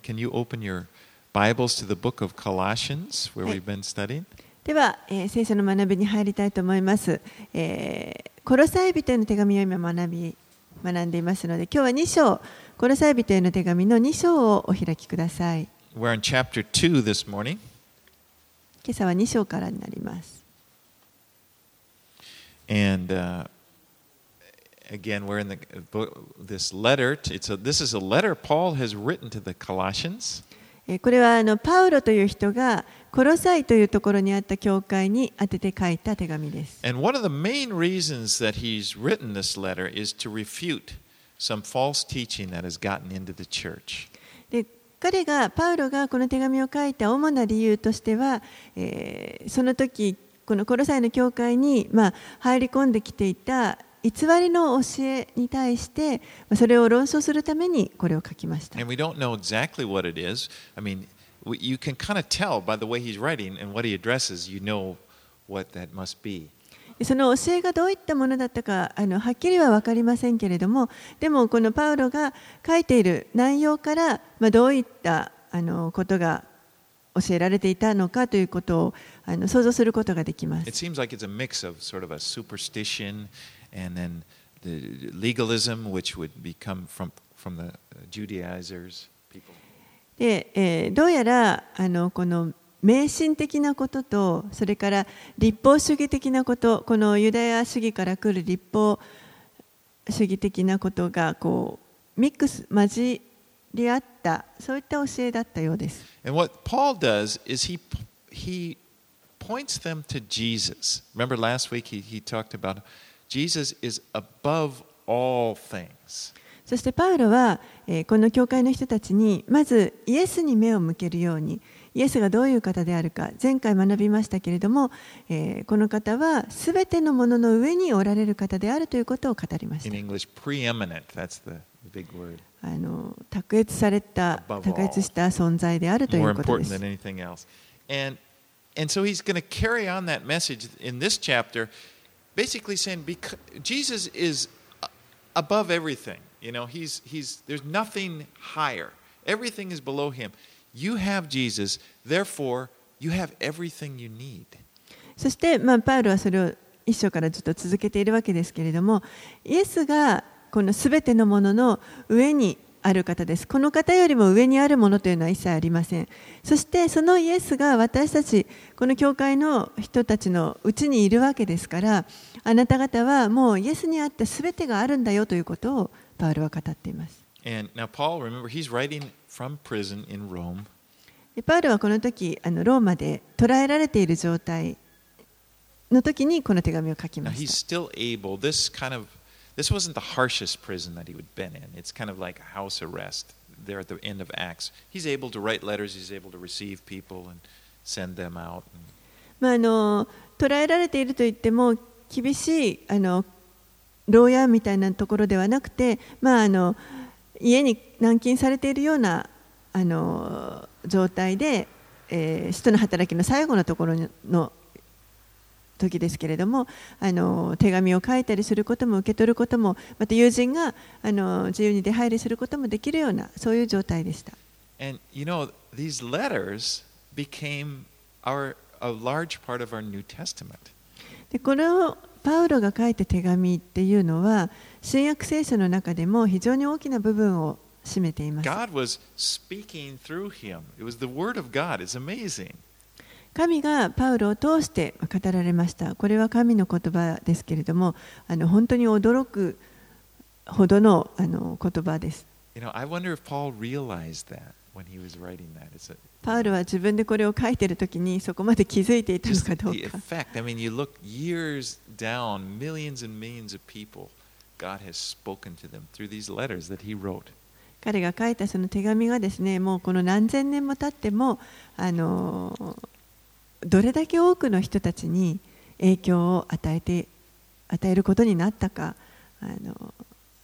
again, can you open your Bibles to the book of Colossians, where we've been studying? では、えー聖書の学びに入りたいと思います。えーコロサイ人への手紙を今学び学んでいますので、今日は2章、コロサイ人への手紙の2章をお開きください。We're in chapter 2 this morning. 今朝は2章からになります。And uh, again, we're in the book, this letter. It's a, this is a letter Paul has written to the Colossians. えーこれはあのパウロという人がコロサイというところにあった教会に宛てて書いた手紙です。And one of the main reasons that he's written this letter is to refute some false teaching that has gotten into the church. で彼がパウロがこの手紙を書いた主な理由としては、えーその時このコロサイの教会に、まあ、入り込んできていた偽りの教えに対してまあそれを論争するためにこれを書きました And we don't know exactly what it is. I mean, you can kind of tell by the way he's writing and what he addresses, you know what that must be. でその教えがどういったものだったかあのはっきりは分かりませんけれどもでもこのパウロが書いている内容から、まあ、どういったあのことが教えられていたのかということをあの想像することができます It。seems like it's a mix of sort of a superstition and then the legalism, which would become from, from the Judaizers, people. で、えーどうやらあのこの迷信的なこととそれから立法主義的なことこのユダヤ主義から来る立法主義的なことがこうミックス混じり合ったそういった教えだったようです。And what Paul does is he, he points them to Jesus. Remember last week he, he talked about Jesus is above all things. そしてパウロは、えー、この教会の人たちにまずイエスに目を向けるようにイエスがどういう方であるか前回学びましたけれども、えー、この方はすべてのものの上におられる方であるということを語りました。In English, preeminent, that's the big word. あの卓越された卓越した存在であるということです。basically saying because Jesus is a- above everything. You know, he's, he's, there's nothing higher. Everything is below him. You have Jesus, therefore, you have everything you need. そして、まあ、パウロはそれを一章からずっと続けているわけですけれどもイエスがこのすべてのものの上に ある方です。この方よりも上にあるものというのは一切ありません。そしてそのイエスが私たちこの教会の人たちのうちにいるわけですからあなた方はもうイエスにあってすべてがあるんだよということをパウロは語っています。And now, Paul, remember, he's writing from prison in Rome. でパウロはこの時あのローマで捕らえられている状態の時にこの手紙を書きました。Still able, this kind of, this wasn't the harshest prison that he would been in. It's kind of like a house arrest there at the end of Acts. He's able to write letters, he's able to receive people and send them out. まあ、あの捕らえられているといっても厳しいあの牢屋みたいなところではなくて、まあ、あの家に軟禁されているようなあの状態で、えー使徒の働きの最後のところの時ですけれどもあの手紙を書いたりすることも受け取ることもまた友人があの自由に出入りすることもできるようなそういう状態でした。And you know, these letters became our, a large part of our New Testament. でこのパウロが書いた手紙っていうのは新約聖書の中でも非常に大きな部分を占めています God was speaking through him. It was the Word of God. It's amazing. 神がパウロを通して語られました。これは神の言葉ですけれども、あの本当に驚くほどの,あの言葉です。パウロは自分でこれを書いているときにそこまで気づいていたのかどうか。彼が書いたその手紙がですね、もうこの何千年も経っても、あの、どれだけ多くの人たちに影響を与えて与えることになったかあの、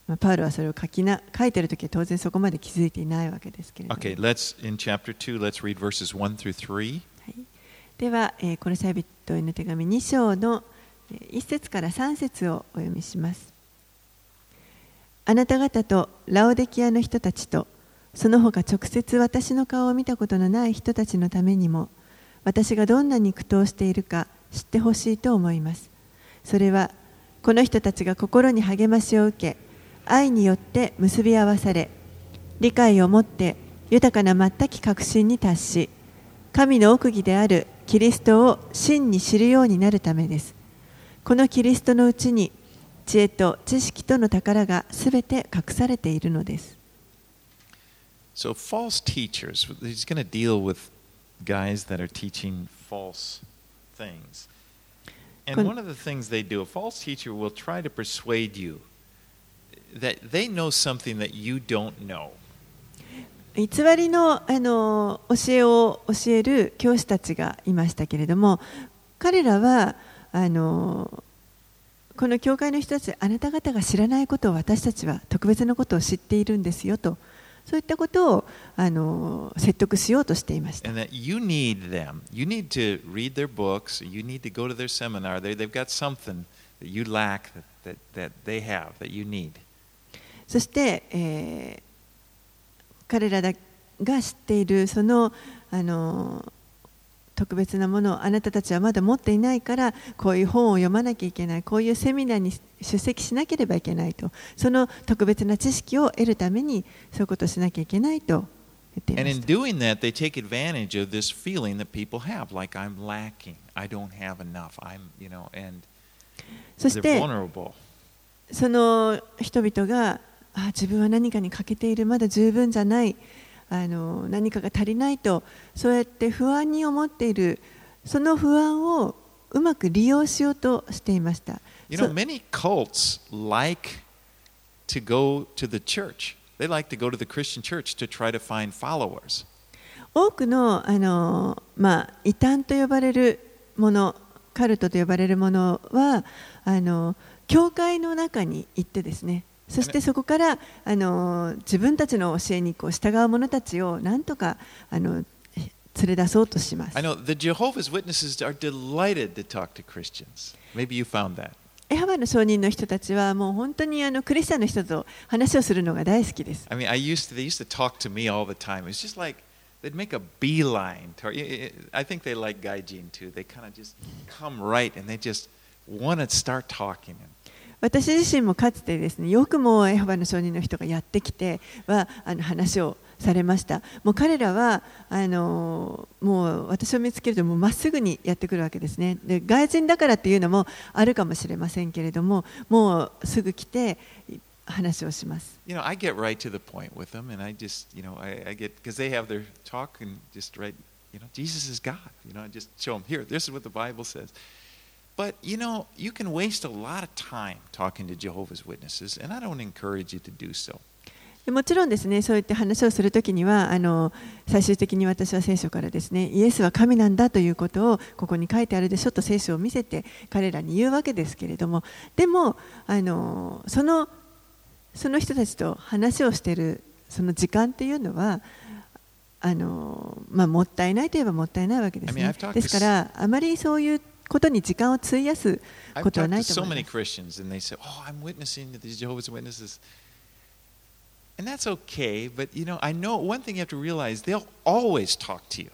まあ、パウロはそれを書きな書いてる時は当然そこまで気づいていないわけですけれども、Okay, let's, in chapter 2, let's read verses 1 through 3. はい、では、えー、コロサイ人への手紙2章のえー1節から3節をお読みします。あなた方とラオデキアの人たちとその他直接私の顔を見たことのない人たちのためにも私がどんなに苦闘しているか知ってほしいと思います。それはこの人たちが心に励ましを受け愛によって結び合わされ理解を持って豊かな全き確信に達し神の奥義であるキリストを真に知るようになるためです。このキリストのうちに知恵と知識との宝がすべて隠されているのです。So, false teachers, he's going to deal with guys that are teaching false things. And one of the things they do, a false teacher will try to persuade you that they know something that you don't know. 偽りのあの教えを教える教師たちがいましたけれども彼らはあのこの教会の人たちあなた方が知らないことを私たちは特別なことを知っているんですよとそういったことをあの説得しようとしていました。そして、え、彼らが知っているその,あの特別なものをあなたたちはまだ持っていないからこういう本を読まなきゃいけないこういうセミナーに出席しなければいけないと。その特別な知識を得るためにそういうことをしなきゃいけないと。言っていました。doing that, they take advantage of this feeling that people have, like I'm lacking, I don't have enough, I'm, you know, and そし they're て vulnerable. その人々があ自分は何かに欠けているまだ十分じゃないあの何かが足りないとそうやって不安に思っているその不安をうまく利用しようとしていました。You know, many cults like to go to the church. They like to go to the Christian church to try to find followers. 多くのあの、まあ、異端と呼ばれるものカルトと呼ばれるものはあの教会の中に行ってですねそしてそこからあの自分たちの教えにこう従う者たちをなんとかあの連れ出そうとします I。know the Jehovah's Witnesses are delighted to talk to Christians. Maybe you found that. エハバの証人の人たちはもう本当にあのクリスチャンの人と話をするのが大好きです。I mean, I used to, they used to talk to me all the time. It's just like they'd make a beeline. To, I think they like Gaijin too. They kind of just come right and they just want to start talking. 私自身もかつてですねよくもエホバの証人の人がやってきてはあの話をされましたもう彼らはあのもう私を見つけるともまっすぐにやってくるわけですねで外人だからっていうのもあるかもしれませんけれどももうすぐ来て話をします You know, I get right to the point with them, and I just, you know, I, I get because they have their talk and just right, you know, Jesus is God. You know, I just show them here. This is what the Bible says. But you know, you can waste a lot of time talking to Jehovah's Witnesses, and I don't encourage you to do so. でもちろんですねそういった話をするときにはあの最終的に私は聖書からですねイエスは神なんだということをここに書いてあるでしょと聖書を見せて彼らに言うわけですけれどもでもあのそのその人たちと話をしているその時間っていうのはあの、まあ、もったいないといえばもったいないわけですねですからあまりそういうことに時間を費やす I've ことは talked な to いと so 思い many ます。 Christians, and they say, "Oh, I'm witnessing to these Jehovah's Witnesses." And that's okay, but you know, I know one thing you have to realize they'll always talk to you.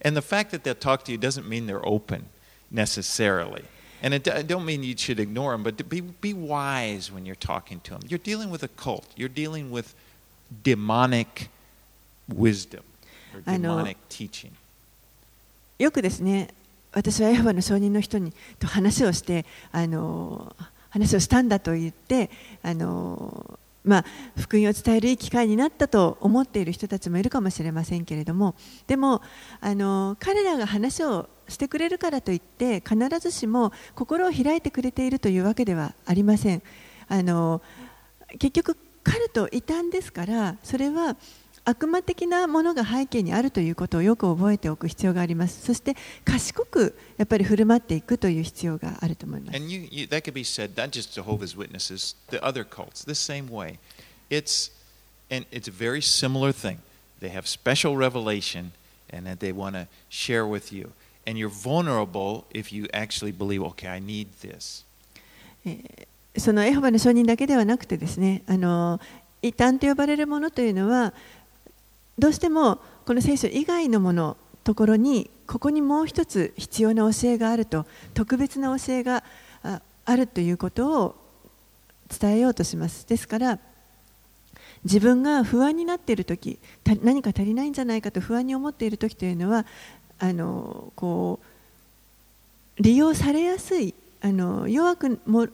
And the fact that they'll talk to you doesn't mean they're open necessarily. And it, I don't mean you should ignore them, but to be, be wise when you're talking to them. You're dealing with a cult, you're dealing with demonic wisdom or I know. demonic teaching. よくですね 私はエホバの証人の人にと話をしてあの話をしたんだと言ってあの、まあ、福音を伝えるいい機会になったと思っている人たちもいるかもしれませんけれどもでもあの彼らが話をしてくれるからといって必ずしも心を開いてくれているというわけではありません。あの結局カルト異端ですからそれは悪魔的なものが背景にあるということをよく覚えておく必要がありますそして賢くやっぱり振る舞っていくという必要があると思います And you, you, that could be said not just Jehovah's Witnesses, the other cults, the same way. It's and it's a very similar thing. They have special revelation, and that they want to share with you. And you're vulnerable if you actually believe, okay, I need this. そのエホバの証人だけではなくてですねあの異端と呼ばれるものというのはどうしてもこの聖書以外のものところにここにもう一つ必要な教えがあると特別な教えがあるということを伝えようとしますですから自分が不安になっている時何か足りないんじゃないかと不安に思っている時というのはあのこう利用されやすいあの弱くも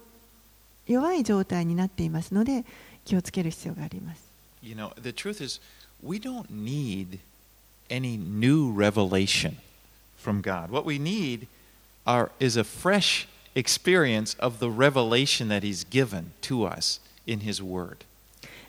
弱い状態になっていますので気をつける必要があります。You know, the truth is, we don't need any new revelation from God. What we need are, is a fresh experience of the revelation that He's given to us in His Word.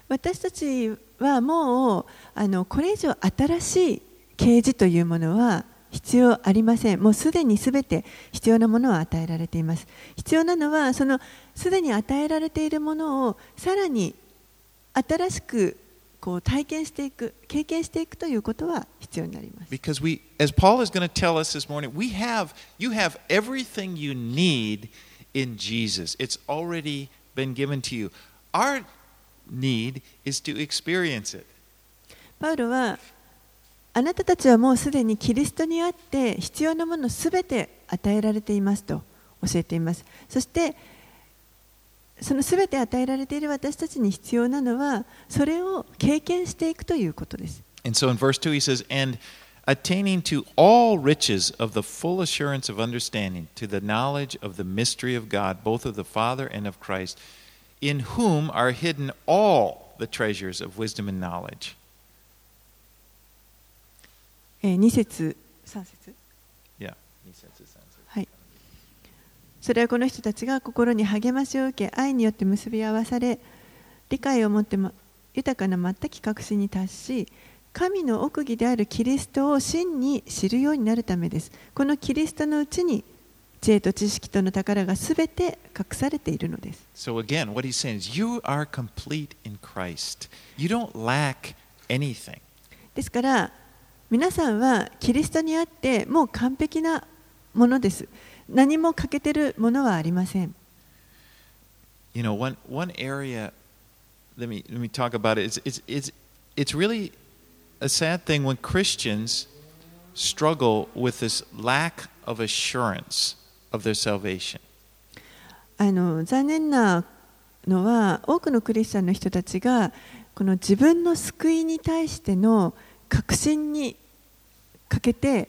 私たちはもうあのこれ以上新しい啓示というものは必要ありません。もうすでにすべて必要なものは与えられています。必要なのはそのすでに与えられているものをさらに新しくこう体験していく、経験していくということは必要になります。Because we, as Paul is going to tell us this morning, we have, you have everything you need in Jesus. It's already been given to you. Our need is to experience it. パウロはあなたたちはもうすでにキリストにあって必要なものすべて与えられていますと教えていますそしてそのすべて与えられている私たちに必要なのはそれを経験していくということです。えー、2節、3節。それはこの人たちが心に励ましを受け愛によって結び合わされ理解を持っても豊かな全き確信に達し神の奥義であるキリストを真に知るようになるためですこのキリストのうちに知恵と知識との宝がすべて隠されているのです So again, what he's saying is, you are complete in Christ. You don't lack anything. ですから皆さんはキリストにあってもう完璧なものです何も欠けてるものはありません You know, one, one area, let me, let me talk about it. It's, it's, it's, it's really a sad thing when Christians struggle with this lack of assurance of their salvation. あの残念なのは多くのクリスチャンの人たちがこの自分の救いに対しての確信にかけて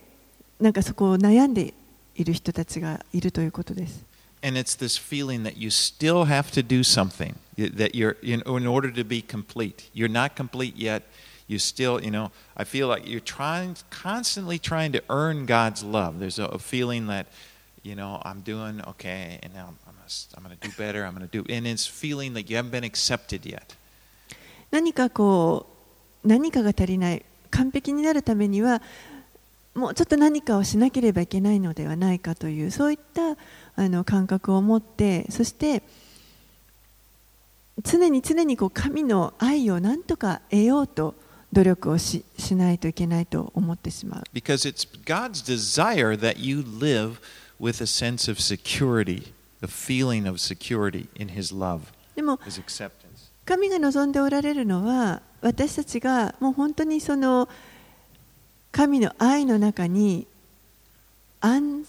なんかそこを悩んでいる人たちがいるということです。And it's this feeling that you still have to do something, that you're in, in order to be complete. You're not complete yet. You still, you know, I feel like you're trying, constantly trying to earn God's love. There's a, a feeling that, you know, I'm doing okay, and now I'm, I'm gonna, I'm to do better. I'm to do, and it's feeling like you haven't been accepted yet. 何かこう何かが足りない完璧になるためにはもうちょっと何かをしなければいけないのではないかというそういったあの感覚を持ってそして常に常にこう神の愛を何とか得ようと努力をししないといけないと思ってしまう Because it's God's desire that you live with a sense of security, the feeling of security in His love, でも His acceptance. 神が望んでおられるのは私たちがもう本当にその神の愛の中に安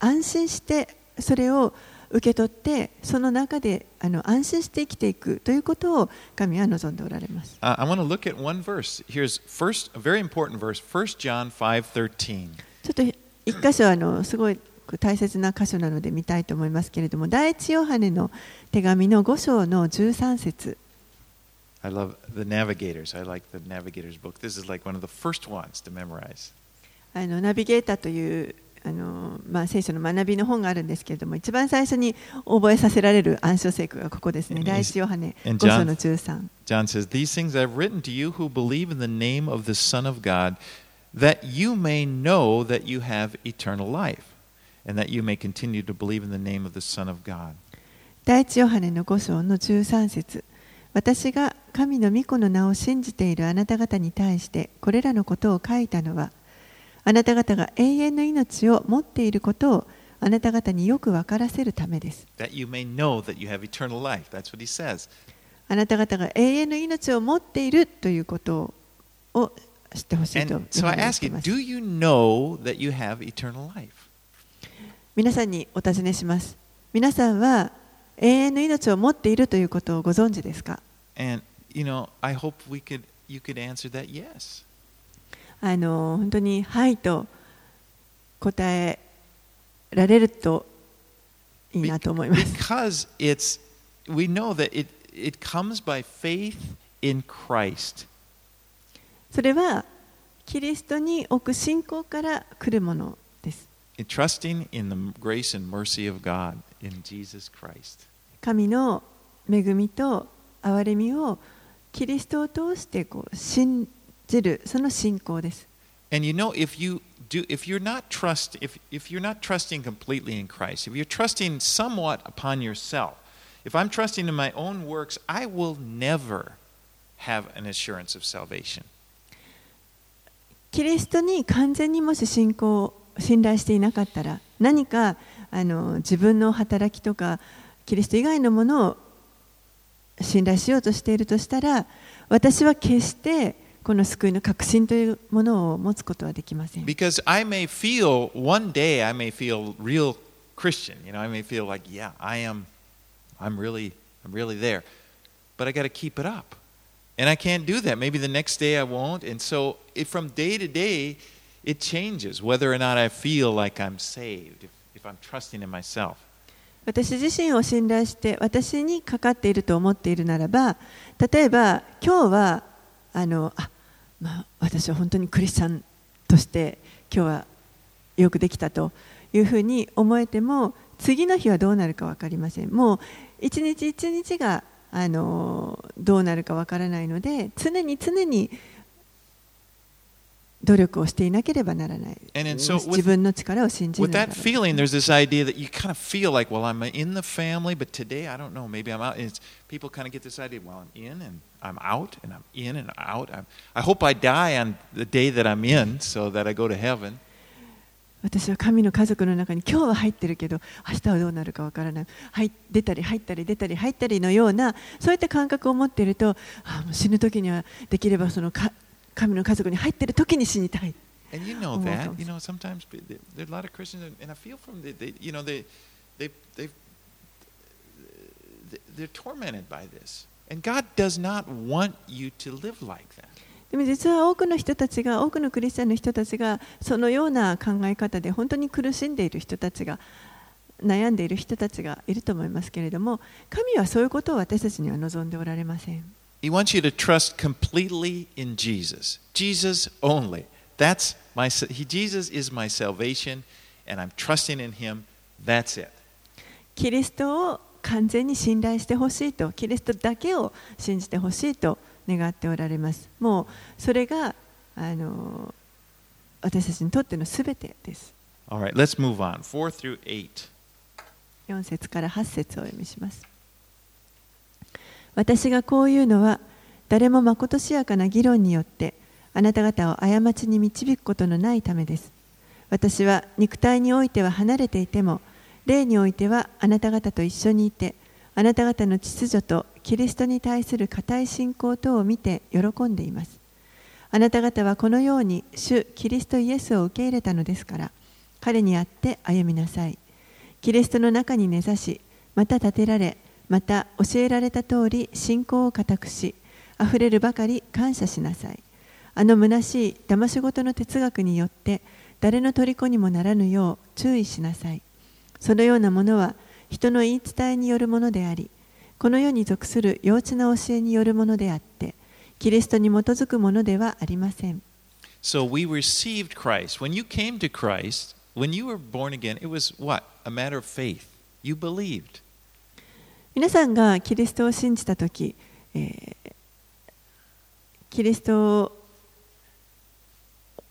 安心してそれを受け取ってその中であの安心して生きていくということを神は望んでおられます。Uh, I want to look at one verse. Here's first a very important verse, 1 John 5:13. ちょっと一箇所あのすごい大切な箇所なので見たいと思いますけれども第一ヨハネの手紙の5章の13節 I love the Navigators. I like the Navigators book. This is like one of the first ones to memorize. あのナビゲーターというあの、まあ、聖書の学びの本があるんですけれども一番最初に覚えさせられる暗唱聖句がここですね And 第一ヨハネ and 5 John- 章の13 John says, "These things I've written to you who believe in the name of the Son of God, that you may know that you have eternal life, and that you may continue to believe in the name of the Son of God." 第一ヨハネの5章の13節 私が神の御子の名を信じているあなた方に対してこれらのことを書いたのはあなた方が永遠の命を持っていることをあなた方によく分からせるためです That you may know that you have eternal life. That's what he says. あなた方が永遠の命を持っているということを知ってほしいとて you, ます do you know that you have eternal life? 皆さんにお尋ねします皆さんは永遠の命を持っているということをご存知ですか And you know, I hope we could you could answer that yes. あの本当に「はい」と答えられるといいなと思います Because it's we know that it it comes by faith in Christ. それはキリストに置く信仰から来るものです。In trusting in the grace and mercy of God in Jesus Christ. 神の恵みと憐れみをキリストを通してこう信じるその信仰です。 And you know if you do if you're not trust if if you're not trusting completely in Christ, if you're trusting somewhat upon yourself, if I'm trusting in my own works, I will never have an assurance of salvation. キリストに完全にもし信仰信頼していなかったら何か あの自分の働きとかキリスト以外のものを信頼しようとしているとしたら私は決してこの救いの確信というものを持つことはできません。Because I may feel one day I may feel real Christian. You know, I may feel like, yeah, I am I'm really I'm really there. But I got to keep it up. And I can't do that. Maybe the next day I won't. And so it, from day to day it changes whether or not I feel like I'm saved if, if I'm trusting in myself. 私自身を信頼して私にかかっていると思っているならば例えば今日はあのあ、まあ、私は本当にクリスチャンとして今日はよくできたというふうに思えても次の日はどうなるか分かりませんもう一日一日があのどうなるか分からないので常に常に努力をしていなければならない。自分の力を信じ。私は神の家族の中に今日は入ってるけど、明日はどうなるかわからない。はい、出たり入ったり出たり入ったりのような、そういった感覚を持っていると、死ぬ時にはできればその、か神の家族に入ってる時に死にたい。でも実は多くの人たちが、多くのクリスチャンの人たちが、そのような考え方で本当に苦しんでいる人たちが、悩んでいる人たちがいると思いますけれども、神はそういうことを私たちには望んでおられません。He wants you to trust completely in Jesus. Jesus only. That's my sa- he, Jesus is my salvation and I'm trusting in him. That's it. キリストを完全に信頼してほしいとキリストだけを信じてほしいと願っておられますもうそれがあの私たちにとってのすべてです All right, let's move on. 4 through 8. 4節から8節をお読みします 私がこういうのは誰もまことしやかな議論によってあなた方を過ちに導くことのないためです。私は肉体においては離れていても霊においてはあなた方と一緒にいてあなた方の秩序とキリストに対する固い信仰等を見て喜んでいます。あなた方はこのように主キリストイエスを受け入れたのですから彼にあって歩みなさい。キリストの中に根ざしまた立てられまた教えられた通り信仰を固くしあふれるばかり感謝しなさいあの虚しい騙し事の哲学によって誰の虜にもならぬよう注意しなさいそのようなものは人の言い伝えによるものでありこの世に属する幼稚な教えによるものであってキリストに基づくものではありません So we received Christ. When you came to Christ, when you were born again, it was what? A matter of faith. You believed. 皆さんがキリストを信じたとき、えーキリスト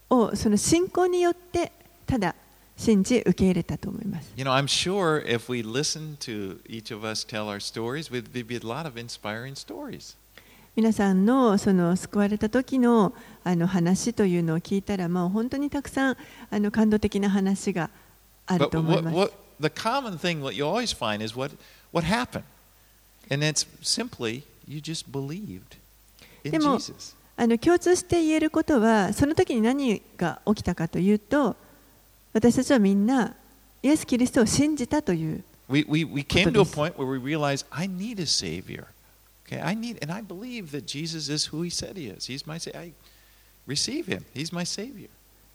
をその信仰によってただ信じ受け入れたと思います。You know, I'm sure if we listened to each of us tell our stories, there'd be a lot of inspiring stories. 皆さんのその救われた時のあの話というのを聞いたら、まあ、本当にたくさんあの感動的な話がある But と思い what, ます。what, the common thing, what you always find is what, what happened. でもあの共通して言えることはその時に何が起きたかというと私たちはみんなイエス・キリストを信じたという。私たち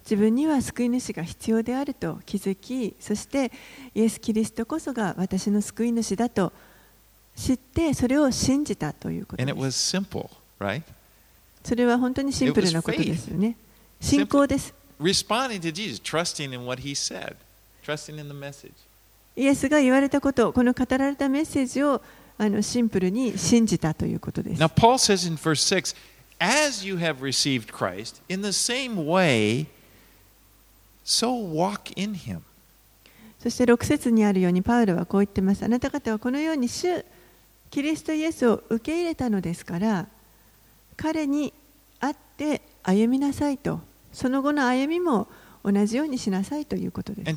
自分には救い主が必要であると気づき、そしてイエス・キリストこそが私の救い主だと。知ってそれを信じたということ And で it す was simple, right? それは本当にシンプルなことですよね信仰です Responding to Jesus, trusting in what He said, trusting in the message. イエスが言われたことこの語られたメッセージをあのシンプルに信じたということです Now, Paul says in verse 6 As you have received Christ, in the same way, so walk in Him. そして6節にあるようにパウロはこう言ってますあなた方はこのように主キリストイエスを受け入れたのですから彼に会って歩みなさいとその後の歩みも同じようにしなさいということです。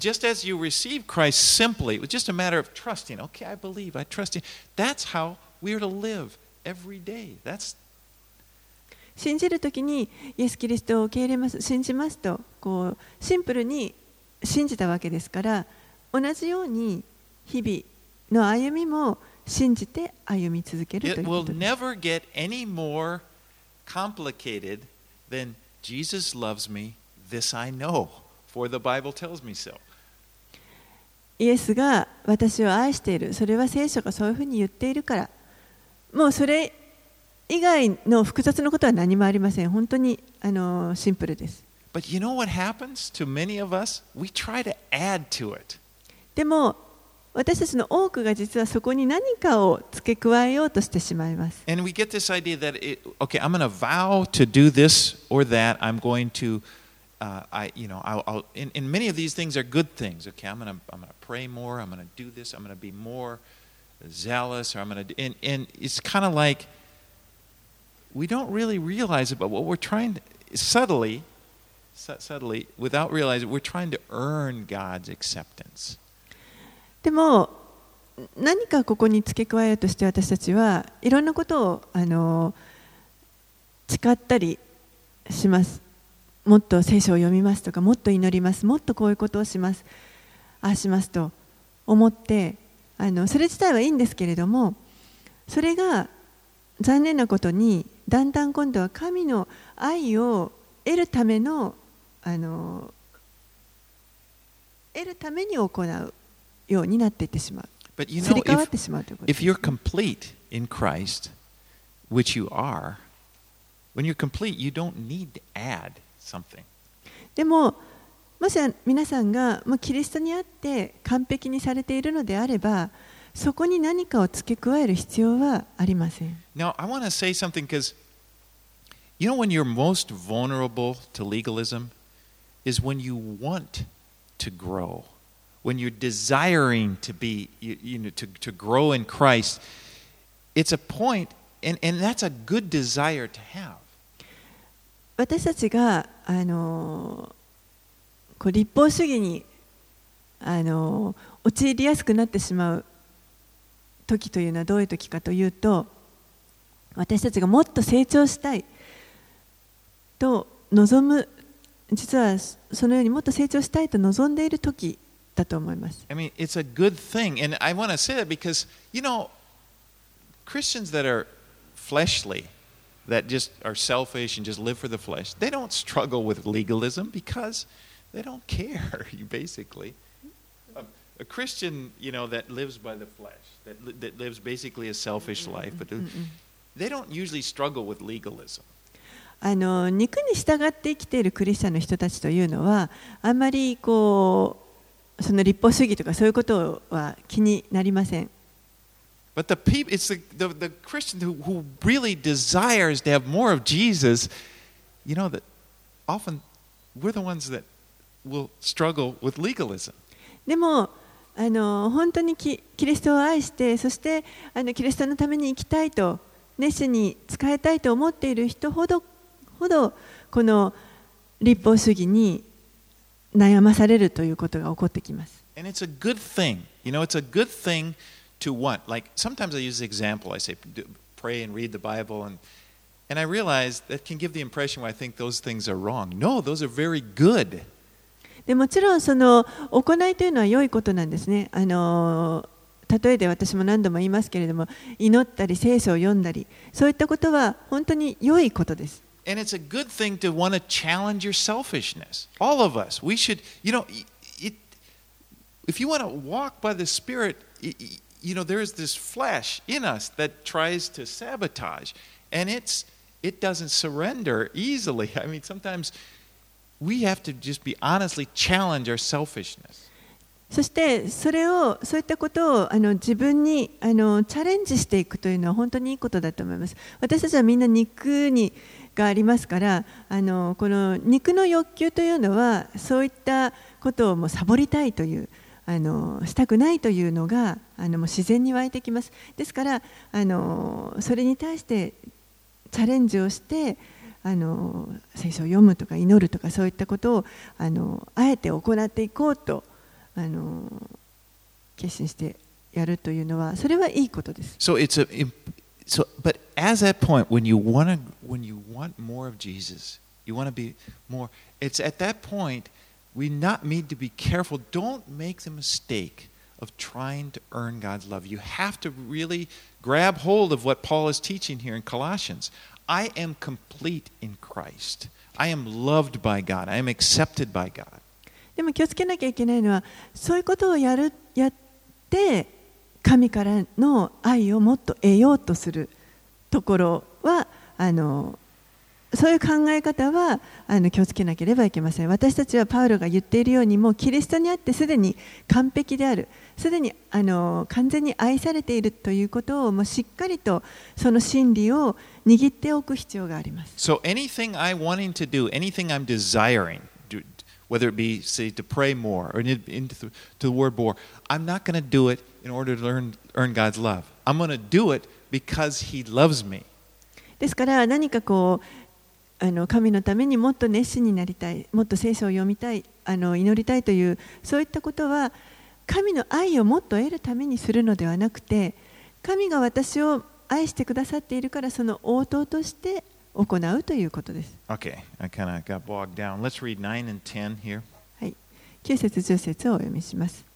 信じるとにイエス・キリストを受け入れます、信じますとこうシンプルに信じたわけですから同じように日々の歩みも信じて歩み続けるいうす。Me, so. イエスが私を愛している。それは聖書がそういうふうに言っているから。もうそれ以外の複雑なことは何もありません。本当にあのシンプルです。でも、私たちの多くが実はそこに何かを付け加えようとしてしまいます And we get this idea that, it, okay, I'm going to vow to do this or that. I'm going to, uh, I, you know, I'll, I'll and, and many of these things are good things. Okay, I'm going to, I'm going to pray more. I'm going to do this. I'm going to be more zealous. Or I'm going to, and, and it's kind of like we don't really realize it, but what we're trying to, subtly, su- subtly, without realizing, we're trying to earn God's acceptance. でも何かここに付け加えようとして私たちはいろんなことをあの誓ったりします。もっと聖書を読みますとかもっと祈ります。もっとこういうことをします。ああしますと思ってあのそれ自体はいいんですけれどもそれが残念なことにだんだん今度は神の愛を得るためのあの得るために行う。ようになっていってしまう But you す know, り替わっ if, てしまうということ if you're complete in Christ, which you are, when you're complete, you don't need to add something. でももし皆さんがもうキリストにあって完璧にされているのであればそこに何かを付け加える必要はありません Now, I want to say something because you know when you're most vulnerable to legalism is when you want to grow, When you're desiring to be, you, you know, to, to grow in Christ. It's a point, and, and that's a good desire to have. 私たちがあのこう立法主義にあの陥りやすくなってしまう時というのはどういう時かというと私たちがもっと成長したいと望む実はそのようにもっと成長したいと望んでいる時だと思います。I mean, it's a good thing. And I want to say that because, you know, Christians that are fleshly, that just are selfish and just live for the flesh, they don't struggle with legalism because they don't care, basically. A, a Christian, you know, that lives by the flesh, that, li- that lives basically a selfish life, but they don't usually struggle with legalism. あの肉に従って生きているクリスチャンの人たちというのはあんまりこうその立法主義とかそういうことは気になりません？でも、クリ本当にキ,リストを愛して、そしてあのキリストのために生きたいと、熱心に使いたいと思っている人ほど、ほどこの立法主義に。悩まされるということが起こってきます。And it's a good thing. You know, it's a good thing to want. Like sometimes I use the example, I say, "D- pray and read the Bible, and, And I realize that can give the impression where I think those things are wrong. No, those are very good. でもちろんその行いというのは良いことなんですね。あの例えで私も何度も言いますけれども祈ったり聖書を読んだりそういったことは本当に良いことです。And it's a good thing to want to challenge your selfishness. All of us. We should, you know, it, if you want to walk by the Spirit, y- y- you know, there's this flesh in us that tries to sabotage. And it's, it doesn't surrender easily. I mean, sometimes we have to just be honestly challenge our selfishness. そしてそれをそういったことをあの自分にあのチャレンジしていくというのは本当にいいことだと思います。私たちはみんな肉に がありますからあのこの肉の欲求というのはそういったことをもうサボりたいというあのしたくないというのがあのもう自然に湧いてきます。ですからあのそれに対してチャレンジをしてあの聖書を読むとか祈るとかそういったことをあのあえて行っていこうとあの決心してやるというのはそれはいいことです。So so but as that point when you want to when you want more of Jesus, you want to be more it's at that point we not need to be careful. Don't make the mistake of trying to earn God's love. You have to really grab hold of what Paul is teaching here in Colossians. I am complete in Christ. I am loved by God. I am accepted by God. でも気をつけなきゃいけないのはそういうことをやるやって 神からの愛をもっと得ようとするところはあのそういう考え方はあの気をつけなければいけません。私たちはパウロが言っているようにもうキリストにあってすでに完璧である。すでにあの完全に愛されているということをもうしっかりとその真理を握っておく必要があります。So anything I wanting to do, anything I'm desiring, do, whether it be say to pray more or in- into the, to the word more, I'm not going to do it in order to earn, earn God's love. I'm going to do it because He loves me. ですから何かこうあの神のためにもっと熱心になりたいもっと聖書を読みたいあの祈りたいというそういったことは神の愛をもっと得るためにするのではなくて神が私を愛してくださっているからその応答として行うということです。Okay, I kind of got bogged down. Let's read 9 and 10 here. はい、9節10節をお読みします。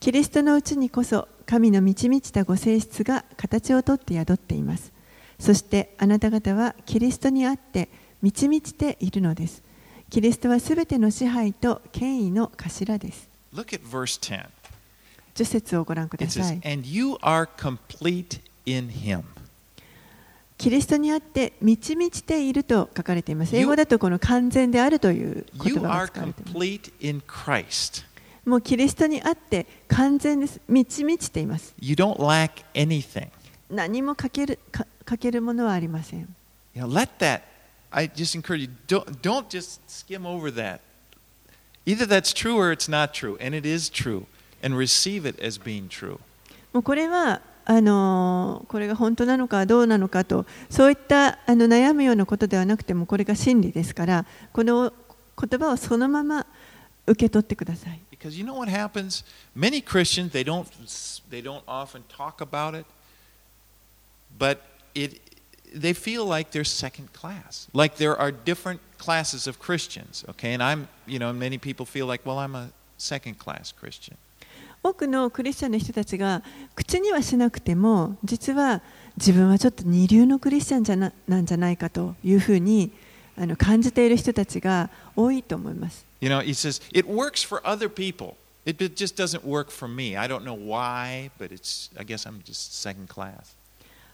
キリストのうちにこそ神の満ち満ちたご性質が形をとって宿っています。そしてあなた方はキリストにあって満ち満ちているのです。キリストはすべての支配と権威の頭です。Look at verse 10. 10節をご覧ください。And you are complete in Him. キリストにあって満ち満ちていると書かれています。You- 英語だとこの完全であるという言 You 葉が are 使われています。もうキリストにあって完全です。満ち満ちています。You don't lack anything. 何もかけるかかけるものはありません。You know, let that. I just encourage you. Don't don't just skim over that. Either that's true or it's not true, and it is true, and receive it as being true. もうこれはあのーこれが本当なのかどうなのかとそういったあの悩むようなことではなくてもこれが真理ですからこの言葉をそのまま受け取ってください。Because you know what happens? Many Christians they don't they don't often talk about it, but it they feel like they're second class. Like there are different classes of Christians, okay? And I'm, you know, many people feel like, well, I'm a second class Christian. 多くのクリスチャンの人たちが口にはしなくても実は自分はちょっと二流のクリスチャンじゃななんじゃないかというふうにあの感じている人たちが多いと思います。You know, he says it works for other people. It, it just doesn't work for me. I don't know why, but it's I guess I'm just second class.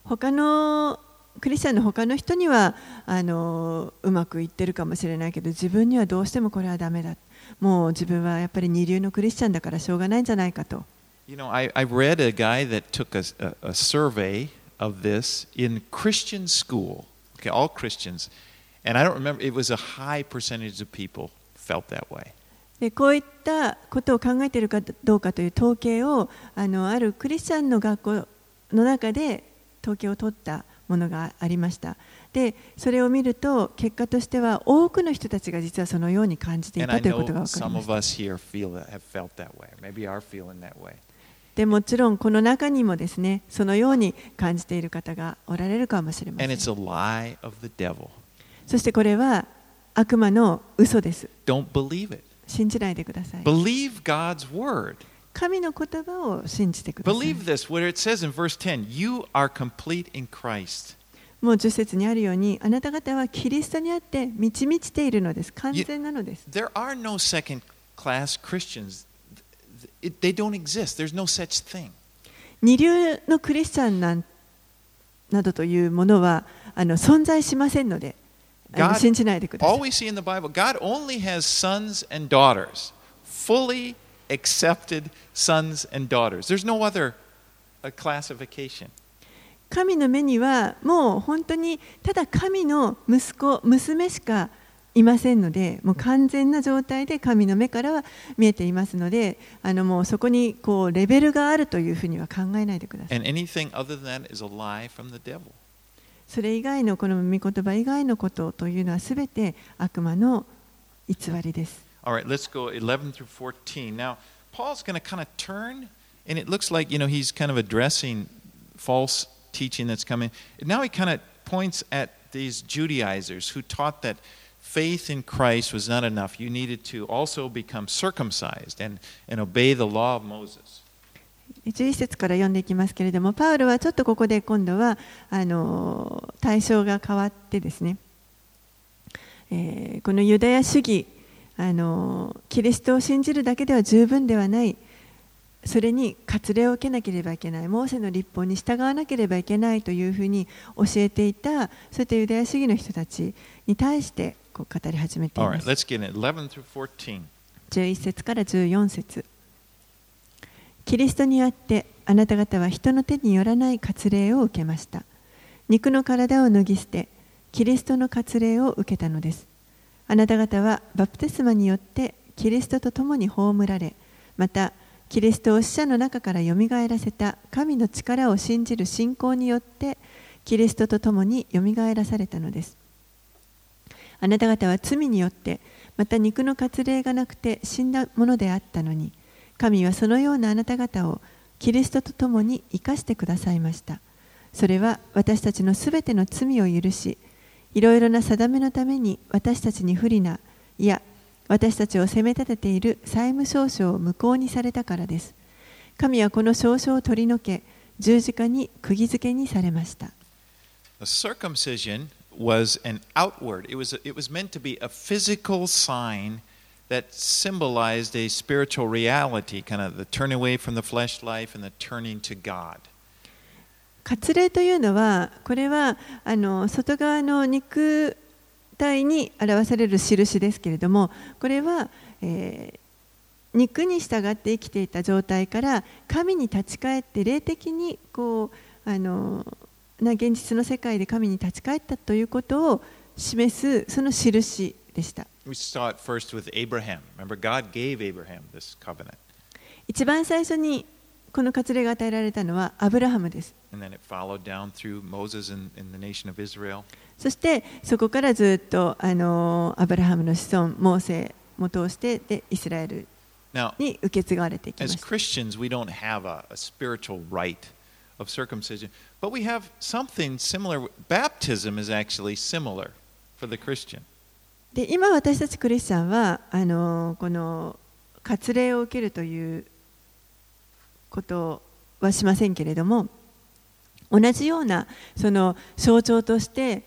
他のクリスチャンの他の人にはあのうまくいってるかもしれないけど自分にはどうしてもこれはダメだもう自分はやっぱり二流のクリスチャンだからしょうがないんじゃないかと You know, I, I read a guy that took a, a, a survey of this in Christian school. Okay, all Christians. And I don't remember, it was a high percentage of people felt that way. でこういったことを考えているかどうかという統計をあのあるクリスチャンの学校の中で統計を取ったものがありましたでそれを見ると結果としては多くの人たちが実はそのように感じていたということが分かりました.でもちろんこの中にもですねそのように感じている方がおられるかもしれません.そしてこれは悪魔の嘘です。信じないでください。神の言葉を信じてください。もう十節にあるように、あなた方はキリストにあって満ち満ちているのです。完全なのです。二流のクリスチャンなんなどというものはあの存在しませんので。神の目にはもう本当にただ神の息子、娘しかいませんので、もう完全な状態で神の目からは見えていますので、あのもうそこにこうレベルがあるというふうには考えないでください。それ以外のこの御言葉以外のことというのはすべて悪魔の偽りです All right, let's go 11 through 14. Now, Paul's going to kind of turn, and it looks like, you know, he's kind of addressing false teaching that's coming. Now he kind of points at these Judaizers who taught that faith in Christ was not enough. You needed to also become circumcised and, and obey the law of Moses. 11節から読んでいきますけれどもパウロはちょっとここで今度はあの対象が変わってですね、えーこのユダヤ主義あのキリストを信じるだけでは十分ではないそれに割礼を受けなければいけないモーセの立法に従わなければいけないというふうに教えていたそういったユダヤ主義の人たちに対してこう語り始めています let's get in 11 through 14. 11節から14節キリストにあってあなた方は人の手によらない割礼を受けました。肉の体を脱ぎ捨てキリストの割礼を受けたのです。あなた方はバプテスマによってキリストと共に葬られまたキリストを死者の中からよみがえらせた神の力を信じる信仰によってキリストと共によみがえらされたのです。あなた方は罪によってまた肉の割礼がなくて死んだものであったのに神はそのようなあなた方をキリストと共に生かしてくださいました。それは私たちのすべての罪を許しいろいろな定めのために私たちに不利ないや私たちを責め立てている債務証書を無効にされたからです。神はこの証書を取り除け十字架に釘付けにされました。Was an outward, it was, it was meant to be a physical sign that symbolized a spiritual reality, kind of the turn away from the flesh life and the turning to God. 割礼というのはこれはあの外側の肉体に表される印ですけれどもこれは、えー肉に従って生きていた状態から神に立ち返って霊的にこうあのな現実の世界で神に立ち返ったということを示すその印でした。We saw it first with Abraham. Remember, God gave Abraham this covenant, 一番最初にこの割礼が与えられたのはアブラハムです。 and then it followed down through Moses and, and the nation of Israel. そしてそこからずっとあのアブラハムの子孫、モーセも通してでイスラエル Now, に受け継がれていきま as した。 Christians, we don't have a, a spiritual rite of circumcision, but we have something similar. Baptism is actually similar for the Christian. で今私たちクリスチャンはあのこの割礼を受けるということはしませんけれども同じようなその象徴として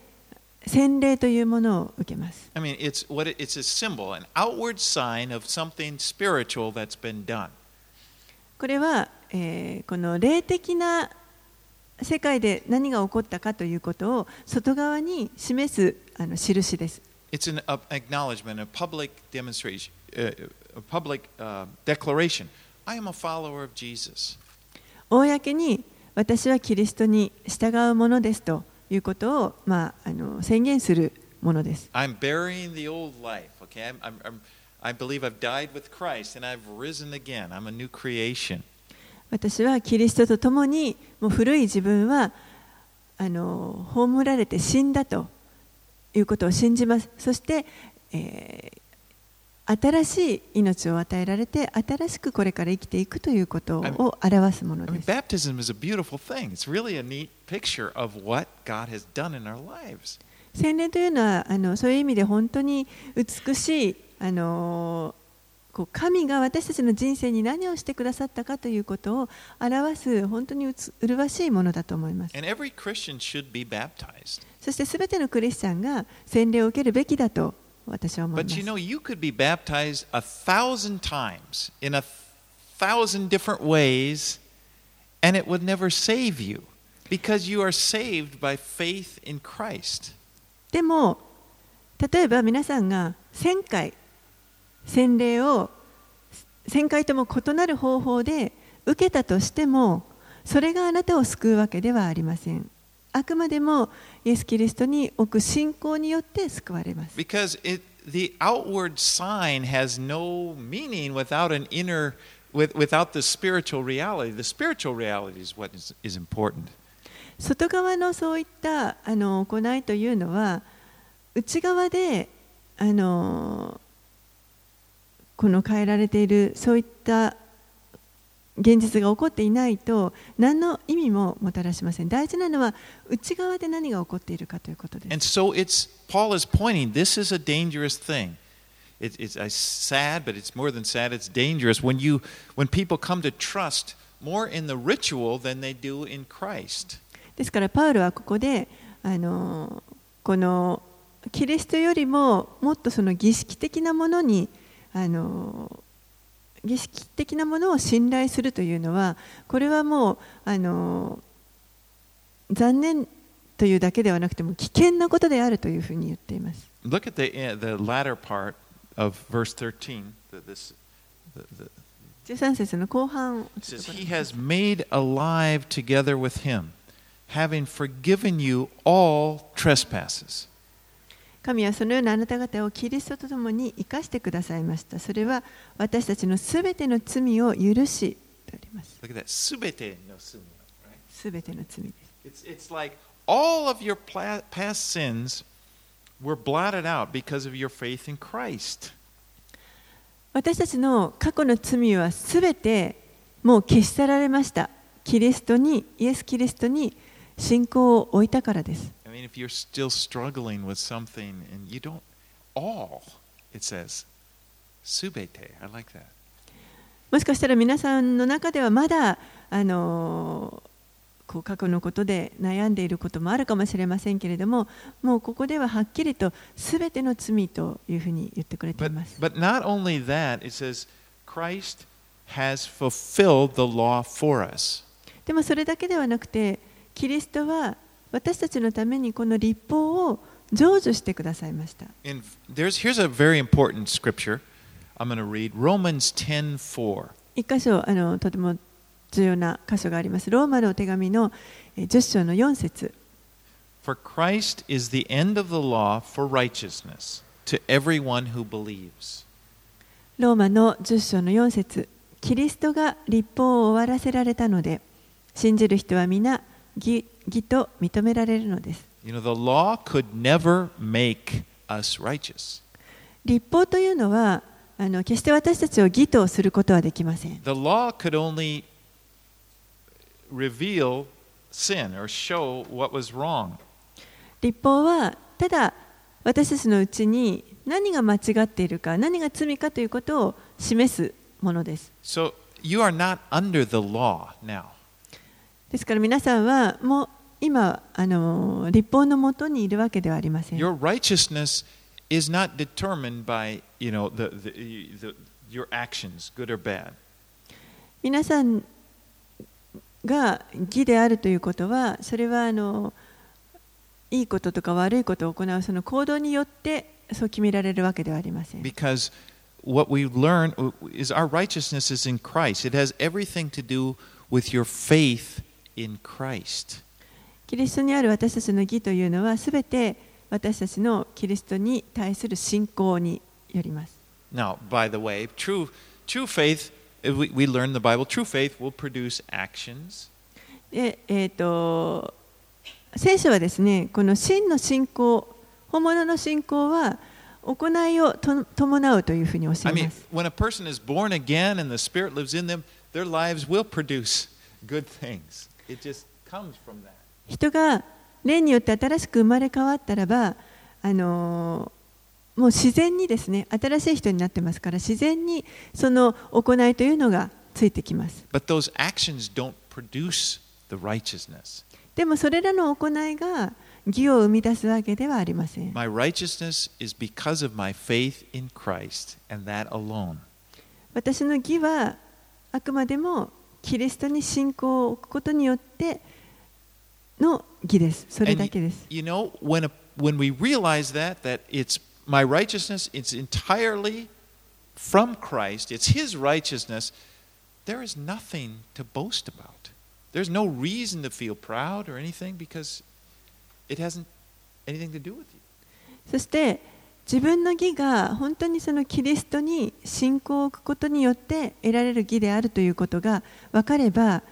洗礼というものを受けます。I mean, it's what it, it's a symbol, an outward sign of something spiritual that's been done. これは、えーこの霊的な世界で何が起こったかということを外側に示すあの印です。It's an uh, acknowledgement, a public demonstration, uh, a public uh, declaration. I am a follower of Jesus. 公に私はキリストに従うものですということを、まあ、あの宣言するものです。I'm burying the old life. Okay, I'm, I'm, I'm, I believe I've died with Christ and I've risen again. I'm a new creation. 私はキリストと共にもう古い自分はあの葬られて死んだとということを信じます。そして、え、新しい命を与えられて、新しくこれから生きていくということを表すものです。洗礼というのはあのそういう意味で本当に美しい。あの神が私たちの人生に何をしてくださったかということを表す本当に麗しいものだと思います。そして全てのクリスチャンが洗礼を受けるべきだと私は思います。でも、例えば皆さんが1000回、洗礼を1000回とも異なる方法で受けたとしてもそれがあなたを救うわけではありませんあくまでもイエス・キリストに置く信仰によって救われます Because it, the outward sign has no meaning without an inner, with, without the spiritual reality. The spiritual reality is what is, is important. 外側のそういったあの行いというのは内側であのこの変えられているそういった現実が起こっていないと何の意味ももたらしません大事なのは内側で何が起こっているかということです so Paul is pointing. This is a dangerous thing. It, it's uh, sad, but it's more than sad. It's dangerous when you when people come to trust more in the ritual than they do in Christ. ですからパウロはここであのこのキリストよりももっとその儀式的なものにあの儀式的なものを信頼するというのはこれはもうあの残念というだけではなくても危険なことであるというふうに言っています。Look at the uh, the latter part of verse 13. The, this, the, the, 13節の後半を says, He has made alive together with him, having forgiven you all trespasses. 神はそのようなあなた方をキリストと共に生かしてくださいました。それは私たちのすべての罪を許しとあります。That. 全ての罪?すべての罪です。It's, it's like all of your past sins were blotted out because of your faith in Christ. 私たちの過去の罪はすべてもう消し去られました。キリストに、イエス・キリストに信仰を置いたからです。Mean, if you're still struggling with something and you don't, all, it says, subete. I like that. もしかしたら皆さんの中ではまだあのこう過去のことで悩んでいることもあるかもしれませんけれどももうここでははっきりとすべての罪というふうに言ってくれてい But, ます。but not only that, it says, Christ has fulfilled the law for us. でもそれだけではなくてキリストは私たちのためにこの立法を成就してくださいました。In, there's, here's a very important scripture I'm going to read Romans 10 4. 一箇所あのとても重要な箇所があります。ローマの手紙のえー10章の4節 For Christ is the end of the law for righteousness to everyone who believes. ローマの10章の4節キリストが立法を終わらせられたので信じる人は皆義義と認められるのです。You know, the law could never make us righteous. 立法というのはあの決して私たちを義とすることはできません。The law could only reveal sin or show what was wrong. 立法はただ私たちのうちに何が間違っているか何が罪かということを示すものです。So you are not under the law now. ですから皆さんはもう今あの立法のもとにいるわけではありません。Your righteousness is not determined by, you know, the, the, the, your actions, good or bad. 皆さんが義であるということはそれはあのいいこととか悪いことを行うその行動によってそう決められるわけではありません。Because what we learn is our righteousness is in Christ. It has everything to do with your faith in Christ. キリストにある私たちの義というのはすべて私たちのキリストに対する信仰によります。Now, by the way, true, true faith, uh, we, we learn the Bible, true faith will produce actions. で、えー、と聖書はですねこの真の信仰本物の信仰は行いをと伴うというふうに教 I え mean, ます。when a person is born again and the Spirit lives in them, their lives will produce good things. 人が霊によって新しく生まれ変わったらば、あのーもう自然にですね新しい人になってますから自然にその行いというのがついてきます But those actions don't produce the righteousness. でもそれらの行いが義を生み出すわけではありません My righteousness is because of my faith in Christ and that alone. 私の義はあくまでもキリストに信仰を置くことによっての義ですそれだけです You know, when, a, when we realize that, that it's my righteousness, it's entirely from Christ, it's His righteousness, there is nothing to boast about. There's no reason to feel proud or anything because it hasn't anything to do with you. そして自分の義が本当にそのキリストに信仰を置くことによって得られる義であるということが分かれば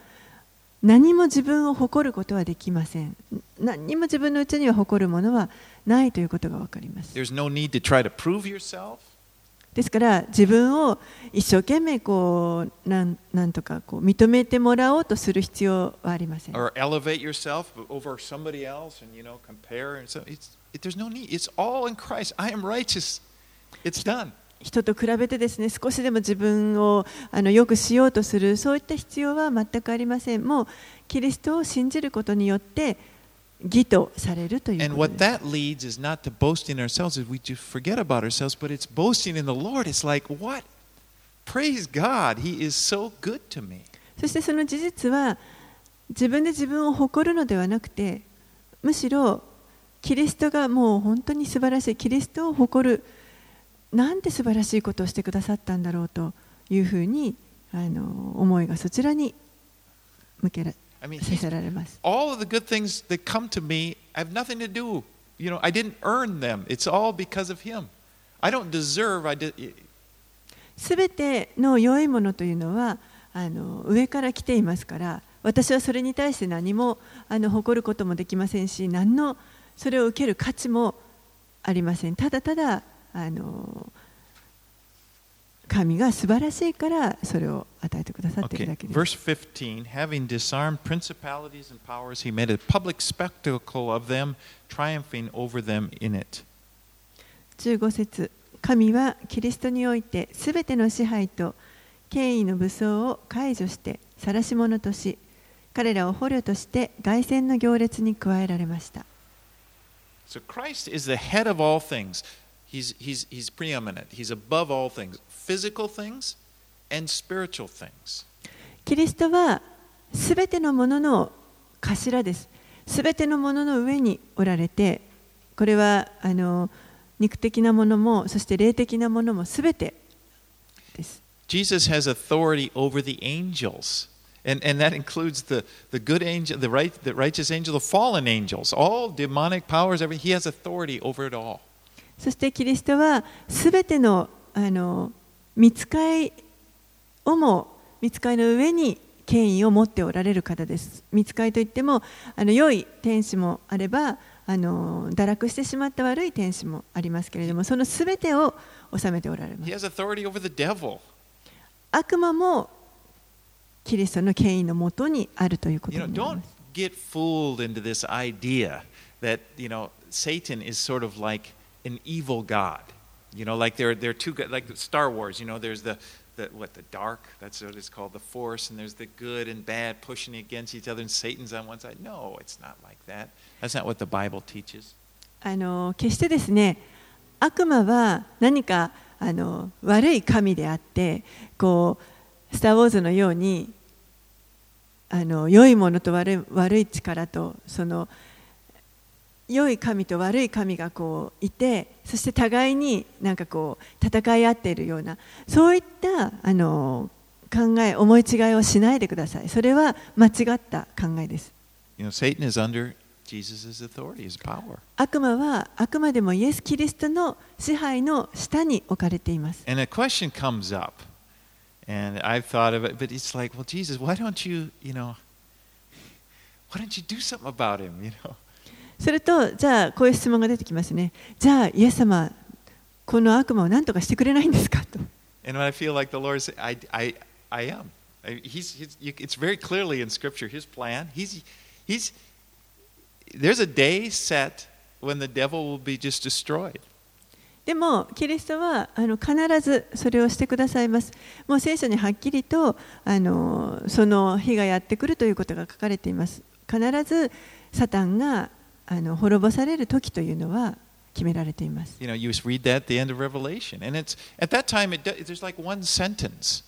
何も自分を誇ることはできません。何にも自分のうちには誇るものはないということが分かります。No to to. ですから自分を一生懸命こうなんなんとかこう認めてもらおうとする必要はありません人と比べてですね少しでも自分をあのよくしようとするそういった必要は全くありません。もうキリストを信じることによって義とされるという。そしてその事実は自分で自分を誇るのではなくてむしろキリストがもう本当に素晴らしいキリストを誇るなんて素晴らしいことをしてくださったんだろうというふうにあの思いがそちらに向けさ he's, せられます。all of the good things that come to me i have nothing to do you know i didn't earn them it's all because of him i don't deserve i did すべての良いものというのはあの上から来ていますから私はそれに対して何もあの誇ることもできませんし何のそれを受ける価値もありませんただただあの神が素晴らしいからそれを与えてくださっているだけです。verse 15 having disarmed principalities and powers, he made a public spectacle of them, triumphing over them in it. 15節神はキリストにおいてすべての支配と権威の武装を解除して晒し者とし彼らを捕虜として凱旋の行列に加えられました。So Christ is the head of all things. He's, he's, he's preeminent. He's above all things, physical things and spiritual things. キリストはすべてのものの頭です。すべてのものの上におられて、これはあの肉的なものも、そして霊的なものもすべてです。 Jesus has authority over the angels. And, and that includes the, the good angel, the, right, the righteous angel, the fallen angels, all demonic powers, everything. He has authority over it all. そしてキリストはすべてのあの見つかいをも見つかいの上に権威を持っておられる方です。見つかいといってもあの良い天使もあればあの堕落してしまった悪い天使もありますけれどもそのすべてを治めておられます。悪魔もキリストの権威のもとにあるということになります。get fooled into this idea that, you know, Satan is sort of like an evil god. You know, like there, there are two, like Star Wars, you know, there's the, the, what, the dark, that's what it's called, the force, and there's the good and bad pushing against each other, and Satan's on one side. No, it's not like that. That's not what the Bible teaches. あの決してですね悪魔は何かあの悪い神であってこうスター・ウォーズのようにあの良いものと悪い悪い力とその良い神と悪い神がこういてそして互いになんかこう戦い合っているようなそういったあの考え思い違いをしないでくださいそれは間違った考えです You know, Satan is under Jesus' authority, his power. 悪魔はあくまでもイエス・キリストの支配の下に置かれています。And a question comes up, and I've thought of it, but it's like, well, Jesus, why don't you, you know, why don't you do something about him, you know? すると、じゃあこういう質問が出てきますね。じゃあ、イエス様、 この悪魔を何とかしてくれないんですかと。 And I feel like the Lord said, I, I, I am. I- He's, he's, you- it's very clearly in Scripture, His plan. He's, he's, there's a day set when the devil will be just destroyed. でも、キリストはあの必ずそれをしてくださいます。もう聖書にはっきりとあのその日がやってくるということが書かれています。必ずサタンがあの滅ぼされる時というのは決められています。You know, you read that at the end of Revelation. And it's, at that time, it, does, there's like one sentence.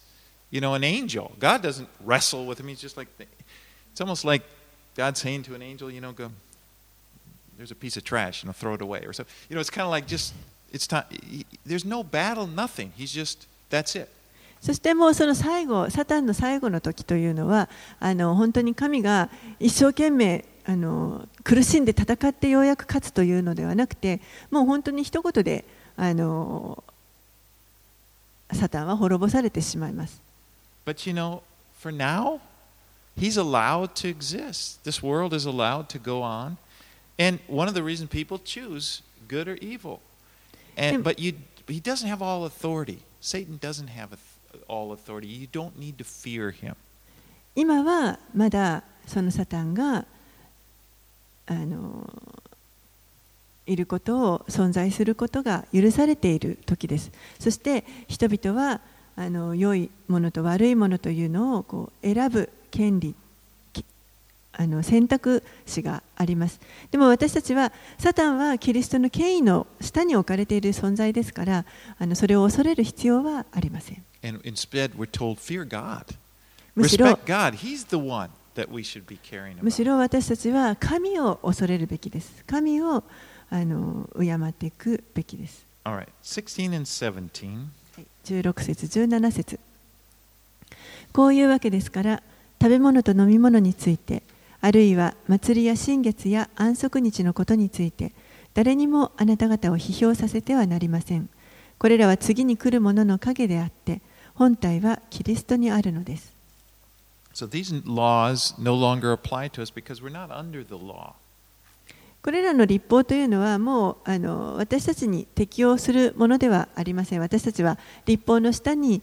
You know, an angel. God doesn't wrestle with him. He's just like, it's almost like God saying to an angel, you know, go, there's a piece of trash, you know, throw it away. Or so. You know, it's kind of like just, it's time. he- There's no battle, nothing. He's just, that's it. そしてもうその最後、サタンの最後の時というのは、あの本当に神が一生懸命あの苦しんで戦ってようやく勝つというのではなくて、もう本当に一言であのサタンは滅ぼされてしまいます。 But you know, for now, he's allowed to exist. This world is allowed to go on. And one of the reasons people choose good or evil. And but you he doesn't have all authority. Satan doesn't have all authority. You don't need to fear him. 今はまだそのサタンがあのいることを存在することが許されている時ですそして人々はあの良いものと悪いものというのをこう選ぶ権利きあの選択肢がありますでも私たちはサタンはキリストの権威の下に置かれている存在ですからあのそれを恐れる必要はありません And instead we're told fear God. むしろ Respect God. He's the one that we should be caring むし about. ろ私たちは神を恐れるべきです。神をあの敬っていくべきです。All right. 16 and 17. 16節17節こういうわけですから食べ物と飲み物についてあるいは祭りや新月や安息日のことについて誰にもあなた方を批評させてはなりませんこれらは次に来るものの影であって本体はキリストにあるのです So these laws no longer apply to us because we're not under the law. これらの立法というのはもうあの私たちに適用するものではありません。私たちは立法の下に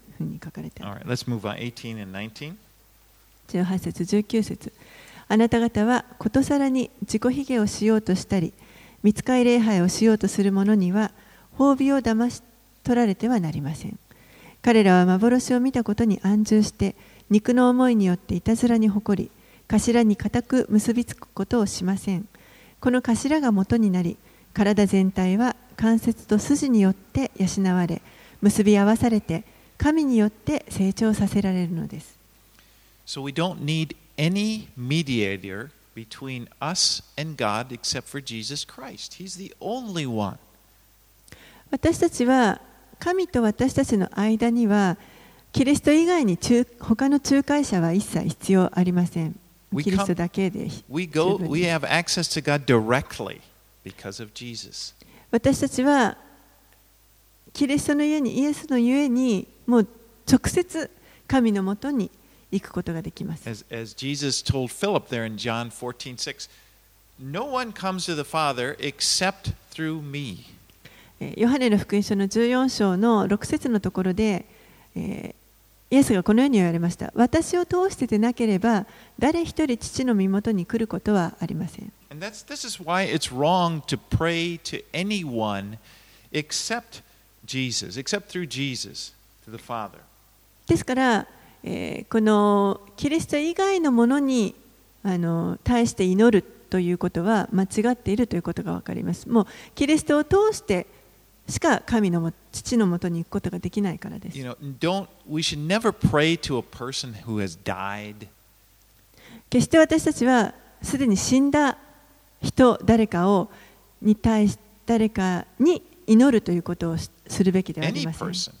ふうに書かれてある All right, let's move on. 18 and 19. 18節19節あなた方はことさらに自己卑下をしようとしたり見つかい礼拝をしようとする者には褒美を騙し取られてはなりません彼らは幻を見たことに安住して肉の思いによっていたずらに誇り頭に固く結びつくことをしませんこの頭が元になり体全体は関節と筋によって養われ結び合わされて神によって成長させられるのです。私たちは神と私たちの間にはキリスト以外に中他の仲介者は一切必要ありません。私たちはキリストの家にイエスの家にもう直接神のもとに行くことができます。As, as Jesus told Philip there in John 14:6, no one comes to the Father except through me. ヨハネの福音書の14章の6節のところで、えー、イエスがこのように言われました。私を通してでなければ、誰一人父の身元に来ることはありません。Jesus, ですから、えーこのキリスト以外のものにあの対して祈るということは間違っているということが分かります。もうキリストを通してしか神のも父のもとに行くことができないからです。You know, don't we should never pray to a person who has died. 決して私たちはすでに死んだ人誰かをに対し誰かに祈るということをしするべきではありません。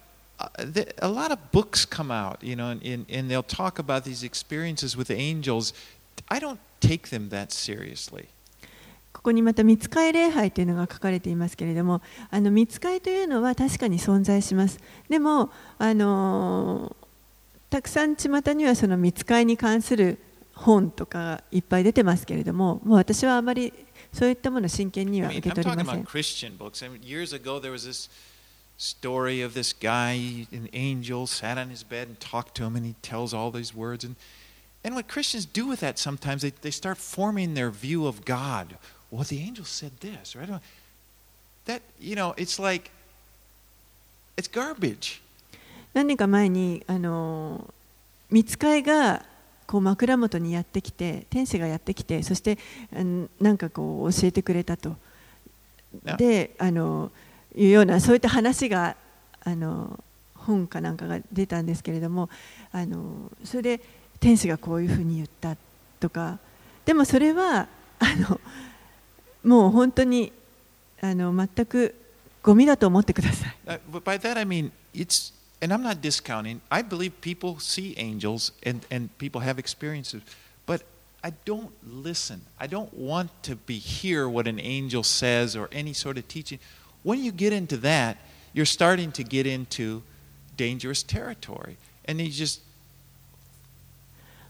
ここにまた見つかり礼拝というのが書かれていますけれども、あの見つかりというのは確かに存在します。でも、たくさん巷にはその見つかりに関する本とかいっぱい出てますけれども、私はあまりそういったものを真剣には受け取りません。story of this guy, an angel, sat on his bed and talked to him, and he tells all these words. And, and what Christians do with that sometimes, they, they start forming their view of God. Well, the angel said this, right? That, you know, it's like, it's garbage. 何年か前にあの見つかいがこう枕元にやってきて天使がやってきてそしてうんなんかこう教えてくれたと Now, であの いうようなそういった話があの本かなんかが出たんですけれどもあのそれで天使がこういうふうに言ったとかでもそれはあのもう本当にあの全くゴミだと思ってください。uh, but by that I mean, it's, and I'm not discounting, I believe people see angels and, and people have experiences, but I don't listen. I don't want to be hear what an angel says or any sort of teaching. When you get into that, you're starting to get into dangerous territory. And you just,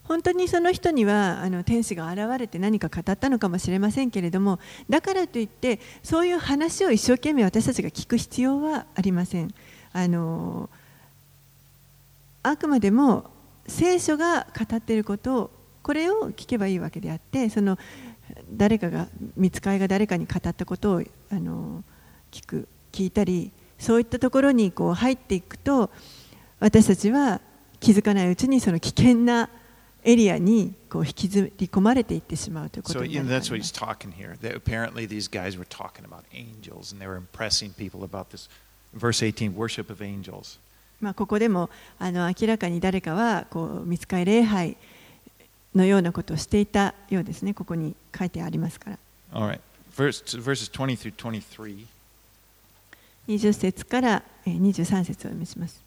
本当にその人にはあの天使が現れて何か語ったのかもしれませんけれどもだからといってそういう話を一生懸命私たちが聞く必要はありませんあのあくまでも聖書が語っていることをこれを聞けばいいわけであってその誰かが見つかいが誰かに語ったことをあの聞く聞いたりそういったところにこう入っていくと私たちは気づかないうちにその危険なエリアにこう引きずり込まれていってしまうということです。こでもあの明らかに誰かはこう見つか礼拝のようなことをしていたようですね、ここに書いてありますから。20節から23節を読みします。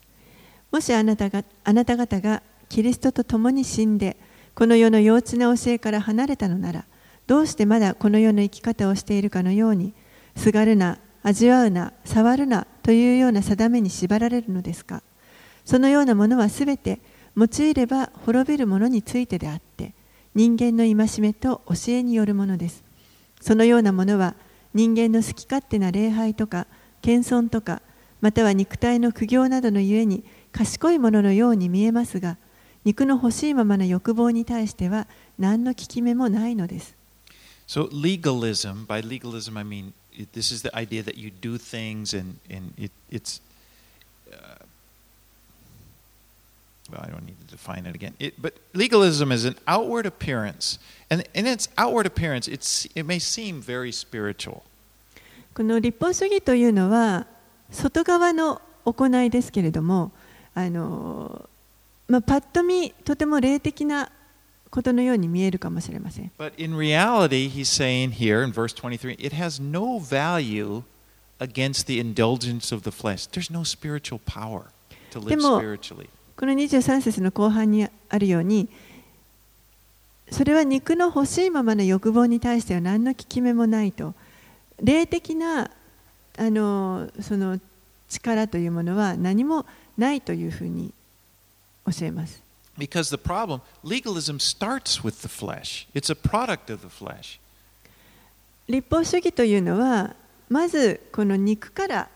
もしあなたがあなた方がキリストと共に死んで、この世の幼稚な教えから離れたのなら、どうしてまだこの世の生き方をしているかのように、すがるな、味わうな、触るなというような定めに縛られるのですか。そのようなものはすべて用いれば滅びるものについてであって、人間の戒めと教えによるものです。そのようなものは人間の好き勝手な礼拝とか謙遜とかまたは肉体の苦行などのゆえに賢いもののように見えますが肉の欲しいままの欲望に対しては何の効き目もないのです。So legalism, by legalism I mean this is the idea that you do things and, and it, it's, well, I don't need to define it again. It, but legalism is an outward appearance, and in its outward appearance, it's, it may seem very spiritual. この立法主義というのは外側の行いですけれどもあの、まあ、パッと見とても霊的なことのように見えるかもしれません。But in reality, he's saying here in verse 23, it has no value against the indulgence of the flesh. There's no spiritual power to live でも、spiritually. この23節の後半にあるようにそれは肉の欲しいままの欲望に対しては何の効き目もないと霊的なあのその力というものは何もないというふうに教えます。Because the problem, legalism starts with the flesh. It's a product of the flesh. 立法主義というのはまずこの肉から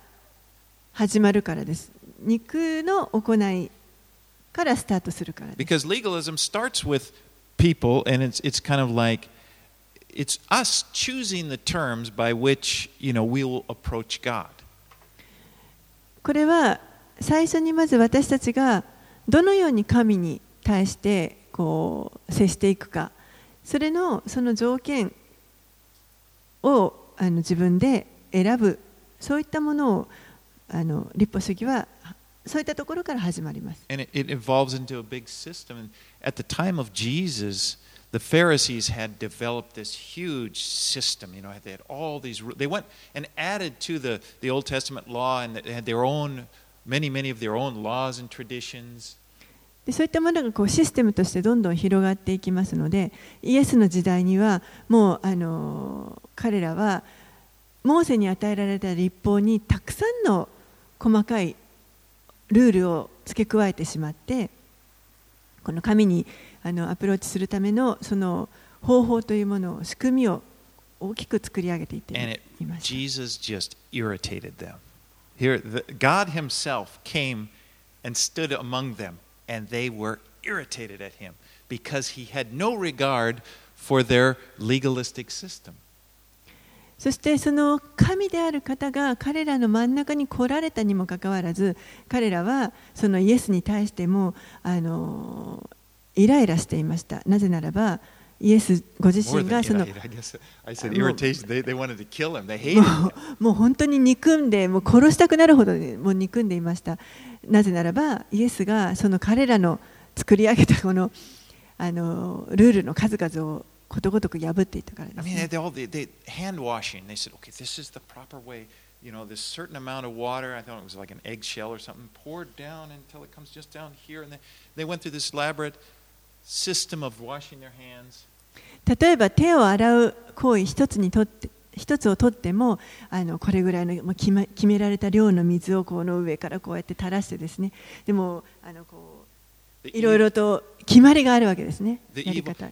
始まるからです。肉の行いからスタートするからです。Because legalism starts with people, and it's, it's kind of like it's us choosing the terms by which you know we will approach God. これは最初にまず私たちがどのように神に対してこう接していくかそれのその条件をあの自分で選ぶそういったものをあの立法主義はそういったところから始まります。And it, it evolves into a big system. And at the time of Jesus, the Pharisees had developed this huge system. You know, they had all these. They went and added to the, the Old Testament law, and they had their own, many, many of their own laws and traditions. でそういったものがこうシステムとしてどんどん広がっていきますのでイエスの時代にはもうあの彼らはモーセに与えられた立法にたくさんの細かいルールを付け加えてしまってこの神にあのアプローチするためのその方法というものを仕組みを大きく作り上げていって And it, いました。Jesus just irritated them. Here, the, God Himself came and stood among them, and they were irritated at Him because He had no regard for their legalistic system. そしてその神である方が彼らの真ん中に来られたにもかかわらず彼らはそのイエスに対してもあのイライラしていました。なぜならばイエスご自身がそのも.う本当に憎んでもう殺したくなるほどにもう憎んでいました。なぜならばイエスがその彼らの作り上げたこのあのルールの数々をことごとく破っていたから、例えば手を洗う行為一つ,にとって一つを取ってもあのこれぐらいの決め,決められた量の水をこの上からこうやって垂らしてですね。でもあのこういろいろと決まりがあるわけですね。やり方。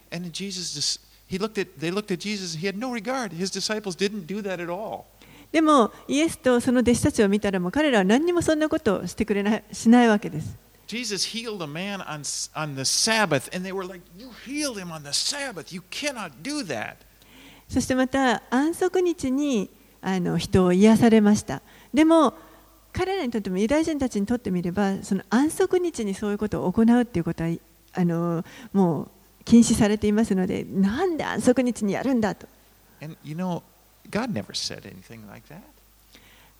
でも、イエスとその弟子たちを見たら、も彼らは何もそんなことをしてくれない、しないわけです。そしてまたイエスは人を癒されました。でも、彼らにとっても、ユダヤ人たちにとってみれば、その安息日にそういうことを行うということは、あのもう、禁止されていますのでなんで安息日にやるんだと And you know, God never said anything like that.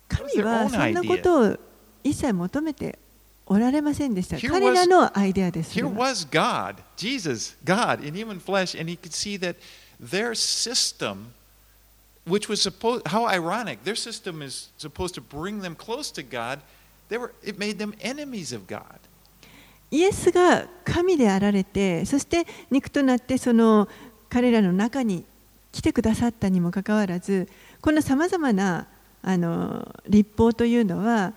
神はそんなことを一切求めておられませんでした彼らのアイデアですそ Here was God, Jesus, God in human flesh, and he could see that their system, which was supposed, how ironic, their system is supposed to bring them close to God, they were, it made them enemies of God. イエスが神であられてそして肉となってその彼らの中に来てくださったにもかかわらずこのさまざまなあの立法というのは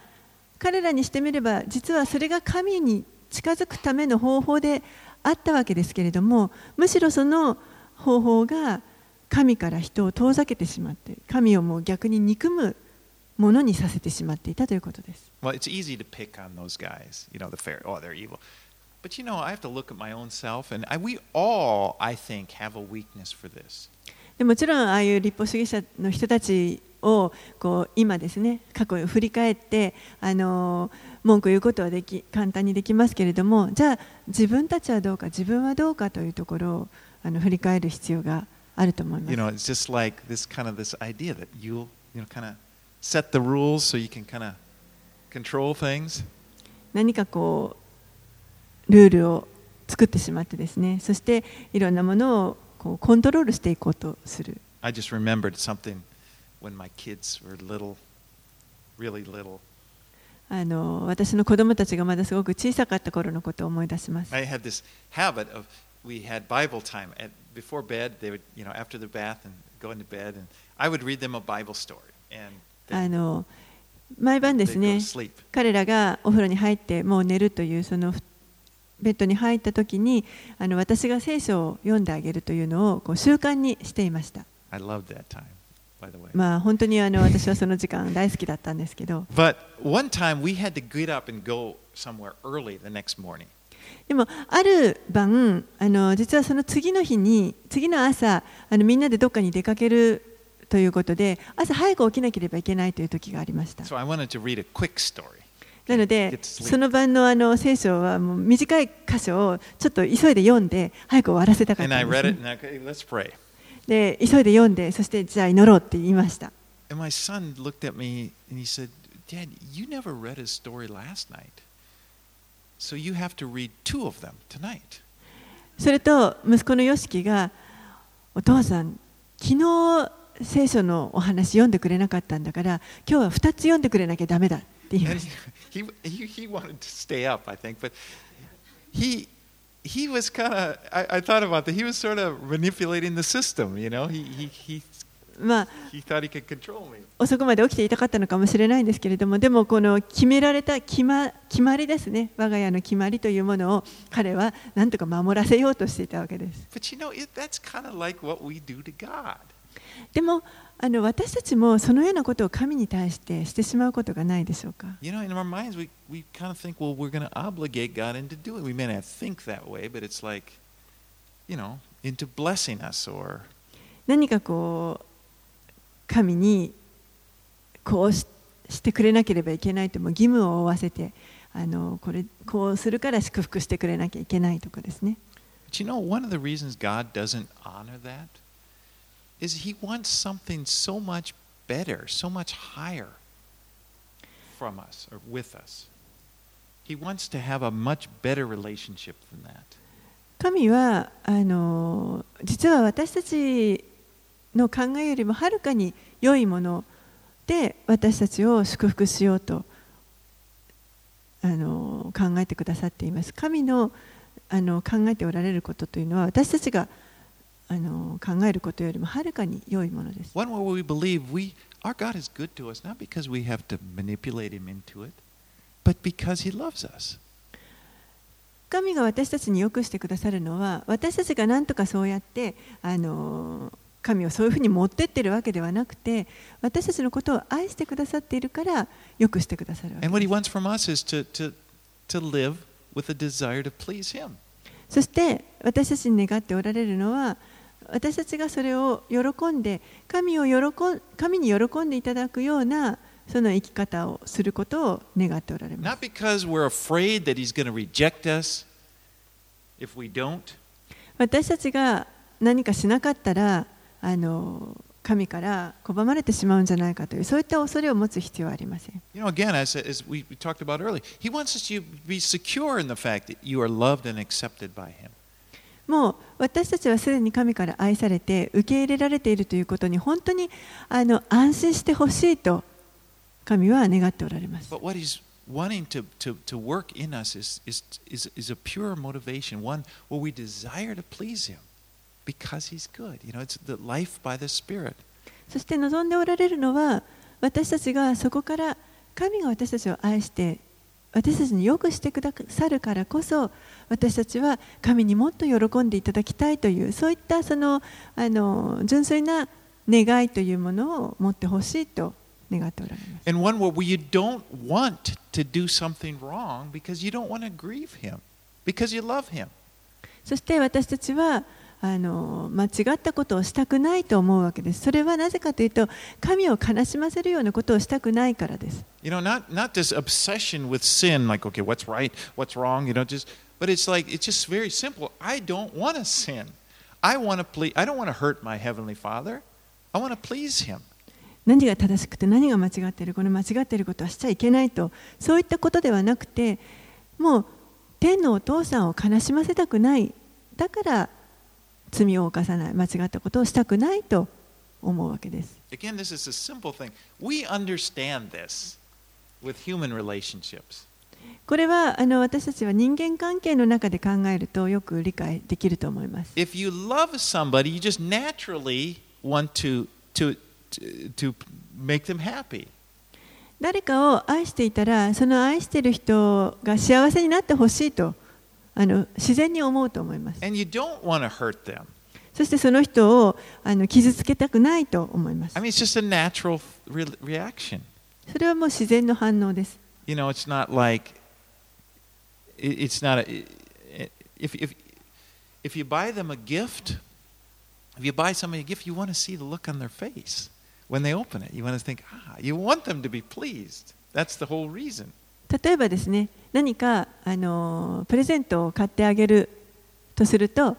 彼らにしてみれば実はそれが神に近づくための方法であったわけですけれどもむしろその方法が神から人を遠ざけてしまって神をもう逆に憎むものにさせてしまっていたということです。Well, it's easy to pick on those guys, you know, the fair, oh, they're evil. But you know, I have to look at my own self, and I, we all, I think, have a weakness for this. でもちろんああいう立法主義者の人たちをこう今ですね過去を振り返ってあの文句を言うことはでき簡単にできますけれどもじゃあ自分たちはどうか自分はどうかというところをあの振り返る必要があると思いま You す。know, it's just like this kind of this idea that you'll, you know, kind of set the rules so you can kind of control things. 何かこうルールを作ってしまってですねそしていろんなものをこうコントロールしていこうとする I just remembered something when my kids were little, really little. あの私の子供たちがまだすごく小さかった頃のことを思い出します。 I had this habit of we had Bible time at before bed. They would, you know, after the bath and go into bed, and I would read them a Bible story, and あの毎晩ですね.彼らがお風呂に入ってもう寝るというそのベッドに入った時にあの私が聖書を読んであげるというのをこう習慣にしていました。まあ本当にあの私はその時間大好きだったんですけど But one time we had to get up and go somewhere early the next morning. でもある晩あの実はその次の日に次の朝あのみんなでどっかに出かけるということで、朝早く起きなければいけないという時がありました。なので、その晩の,あの聖書はもう短い箇所をちょっと急いで読んで、早く終わらせたかったんです、で、急いで読んで、そしてじゃあ祈ろうって言いました。Dad, you YOSHIKI それと息子のヨシキがお父さん、昨日聖書のお話読んでくれなかったんだから、今日は2つ読んでくれなきゃダメだって言いま And した。he, he, wanted to stay up, I think, but he, he was kind of, I, I thought about that. He was sort of manipulating the system, you know? He, he, he, まあ.遅くまで起きていたかったのかもしれないんですけれどもでもこの決められた決ま決まりですね我が家の決まりというものを彼は何とか守らせようとしていたわけです But you know, that's kind of like what we do to God. でもあの私たちもそのようなことを神に対してしてしまうことがないでしょうか？You know, minds, we, we kind of think, well, like, you know, 何かこう神にこうし,してくれなければいけないとも義務を負わせてあのこ,れこうするから祝福してくれなきゃいけないとかですね。But you know, one of the reasons God doesn't honor that? Is He wants something so much better, so much higher from us or with us. He wants to have a much better relationship than that. 神はあの実は私たちの考えよりもはるかに良いもので私たちを祝福しようとあの考えてくださっています。神のあの考えておられることというのは私たちがあの考えることよりもはるかに良いものです。神が私たちによくしてくださるのは私たちが何とかそうやってあの神をそういうふうに持ってってるわけではなくて私たちのことを愛してくださっているからよくしてくださる。そして私たちに願っておられるのは私たちがそれを喜んで神を喜ん神に喜んでいただくようなその生き方をすることを願っておられます私たちが何かしなかったらあの神から拒まれてしまうんじゃないかというそういった恐れを持つ必要はありません You know, again, as, as we talked about earlier, He wants us to be secure in the fact that you are loved and accepted by Him. もう私たちはすでに神から愛されて受け入れられているということに本当にあの安心してほしいと神は願っておられます But what He's wanting to, to, to work in us is, is, is, is a pure motivation, one where we desire to please Him because He's good. You know, it's the life by the Spirit. そして望んでおられるのは私たちがそこから神が私たちを愛して私たちによくしてくださるからこそ私たちは神にもっと喜んでいただきたいというそういったそのあの純粋な願いというものを持ってほしいと願っておられます。And one where you don't want to do something wrong because you don't want to grieve Him, because you love Him. そして私たちはあの間違ったことをしたくないと思うわけです。それはなぜかというと神を悲しませるようなことをしたくないからです。You know, not, not this obsession with sin, like, okay, what's right, what's wrong, you know, just, but it's like, it's just very simple. I don't want to sin. I want to please, I don't want to hurt my Heavenly Father. I want to please Him. 何が正しくて何が間違っているこの間違っていることはしちゃいけないとそういったことではなくてもう天のお父さんを悲しませたくないだから罪を犯さない間違ったことをしたくないと思うわけです。Again, this is a simple thing. We understand this with human relationships. これはあの私たちは人間関係の中で考えるとよく理解できると思います。If you love somebody, you just naturally want to, to, to, make them happy. 誰かを愛していたらその愛している人が幸せになってほしいとあの自然に思うと思います。そしてその人をあの傷つけたくないと思います I。mean, it's just a natural re- reaction. それはもう自然の反応です。You know, it's not like it- it's not a if if if you buy them a gift, if you buy somebody a gift, you want to see the look on their face when they open it. You want to think, ah, you want them to be pleased. That's the whole reason. 例えばですね何かあのプレゼントを買ってあげるとすると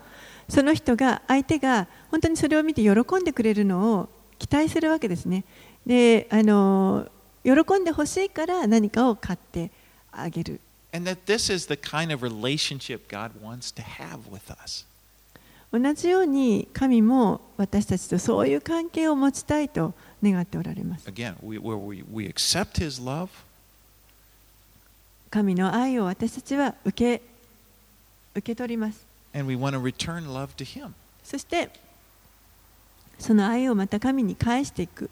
その人が相手が本当にそれを見て喜んでくれるのを期待するわけですね。であの喜んでほしいから何かを買ってあげる。And that this is the kind of relationship God wants to have with us. 同じように神も私たちとそういう関係を持ちたいと願っておられます。Again, we, where we, we accept His love 神の愛を私たちは受け,受け取ります。そして、その愛をまた神に返していく。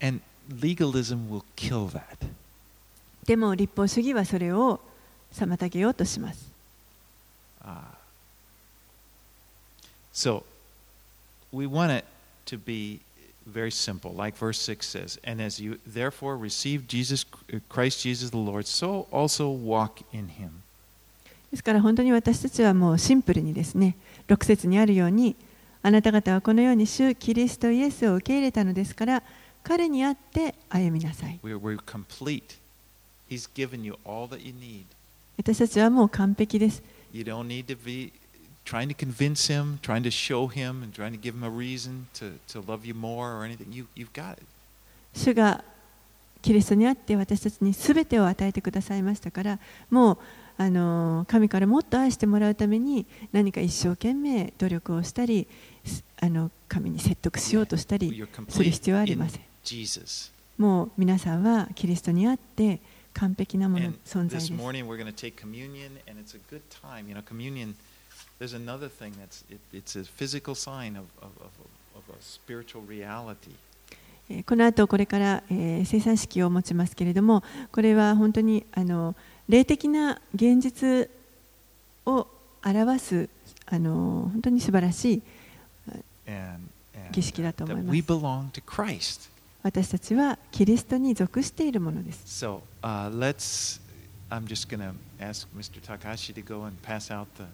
And legalism will kill that. でも、立法主義はそれを妨げようとします。Uh, so we want it to be very simple, like verse 6 says, And as you therefore receive Jesus, Christ Jesus the Lord, so also walk in Him. ですから本当に私たちはもうシンプルにですね6節にあるようにあなた方はこのように主キリストイエスを受け入れたのですから彼にあって歩みなさい.私たちはもう完璧です You don't need to be trying キリストにあって私たちにすべてを与えてくださいましたからもう神からもっと愛してもらうために何か一生懸命努力をしたり神に説得しようとしたりする必要はありません。もう皆さんはキリストにあって完璧なもの存在です。There's another thing that's it, it's a physical sign of, of, of, of a spiritual reality. えーこの後これから、えー生産式を持ちますけれどもこれは本当にあの霊的な現実を表すあの本当に素晴らしい儀式だと思います.私たちはキリストに属しているものです So uh, let's. I'm just going to ask Mr. Takahashi to go and pass out the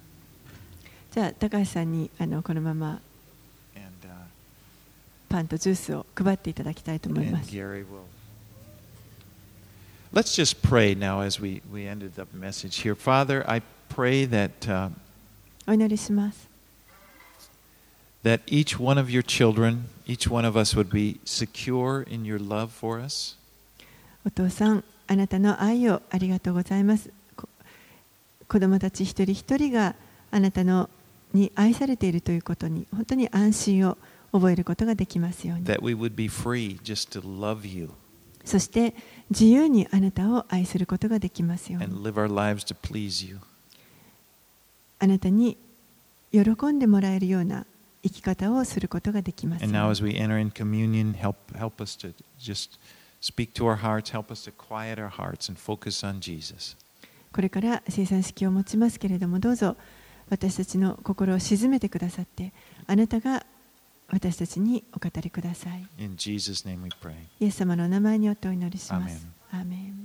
じゃあ高橋さんにあのこのまま uh, パンとジュースを配っていただきたいと思います. Let's just pray now as we, we ended the message here. Father, I pray that, uh, that each one of your children, each one of us would be secure in your love for us. お父さんあなたの愛をありがとうございますこ子供たち一人一人があなたのに愛されているということに本当に安心を覚えることができますように。そして自由にあなたを愛することができますように。あなたに喜んでもらえるような生き方をすることができます help, help hearts, これから生産式を持ちますけれどもどうぞ私たちの心を静めてくださってあなたが私たちにお語りください.イエス様のお名前によってお祈りします Amen.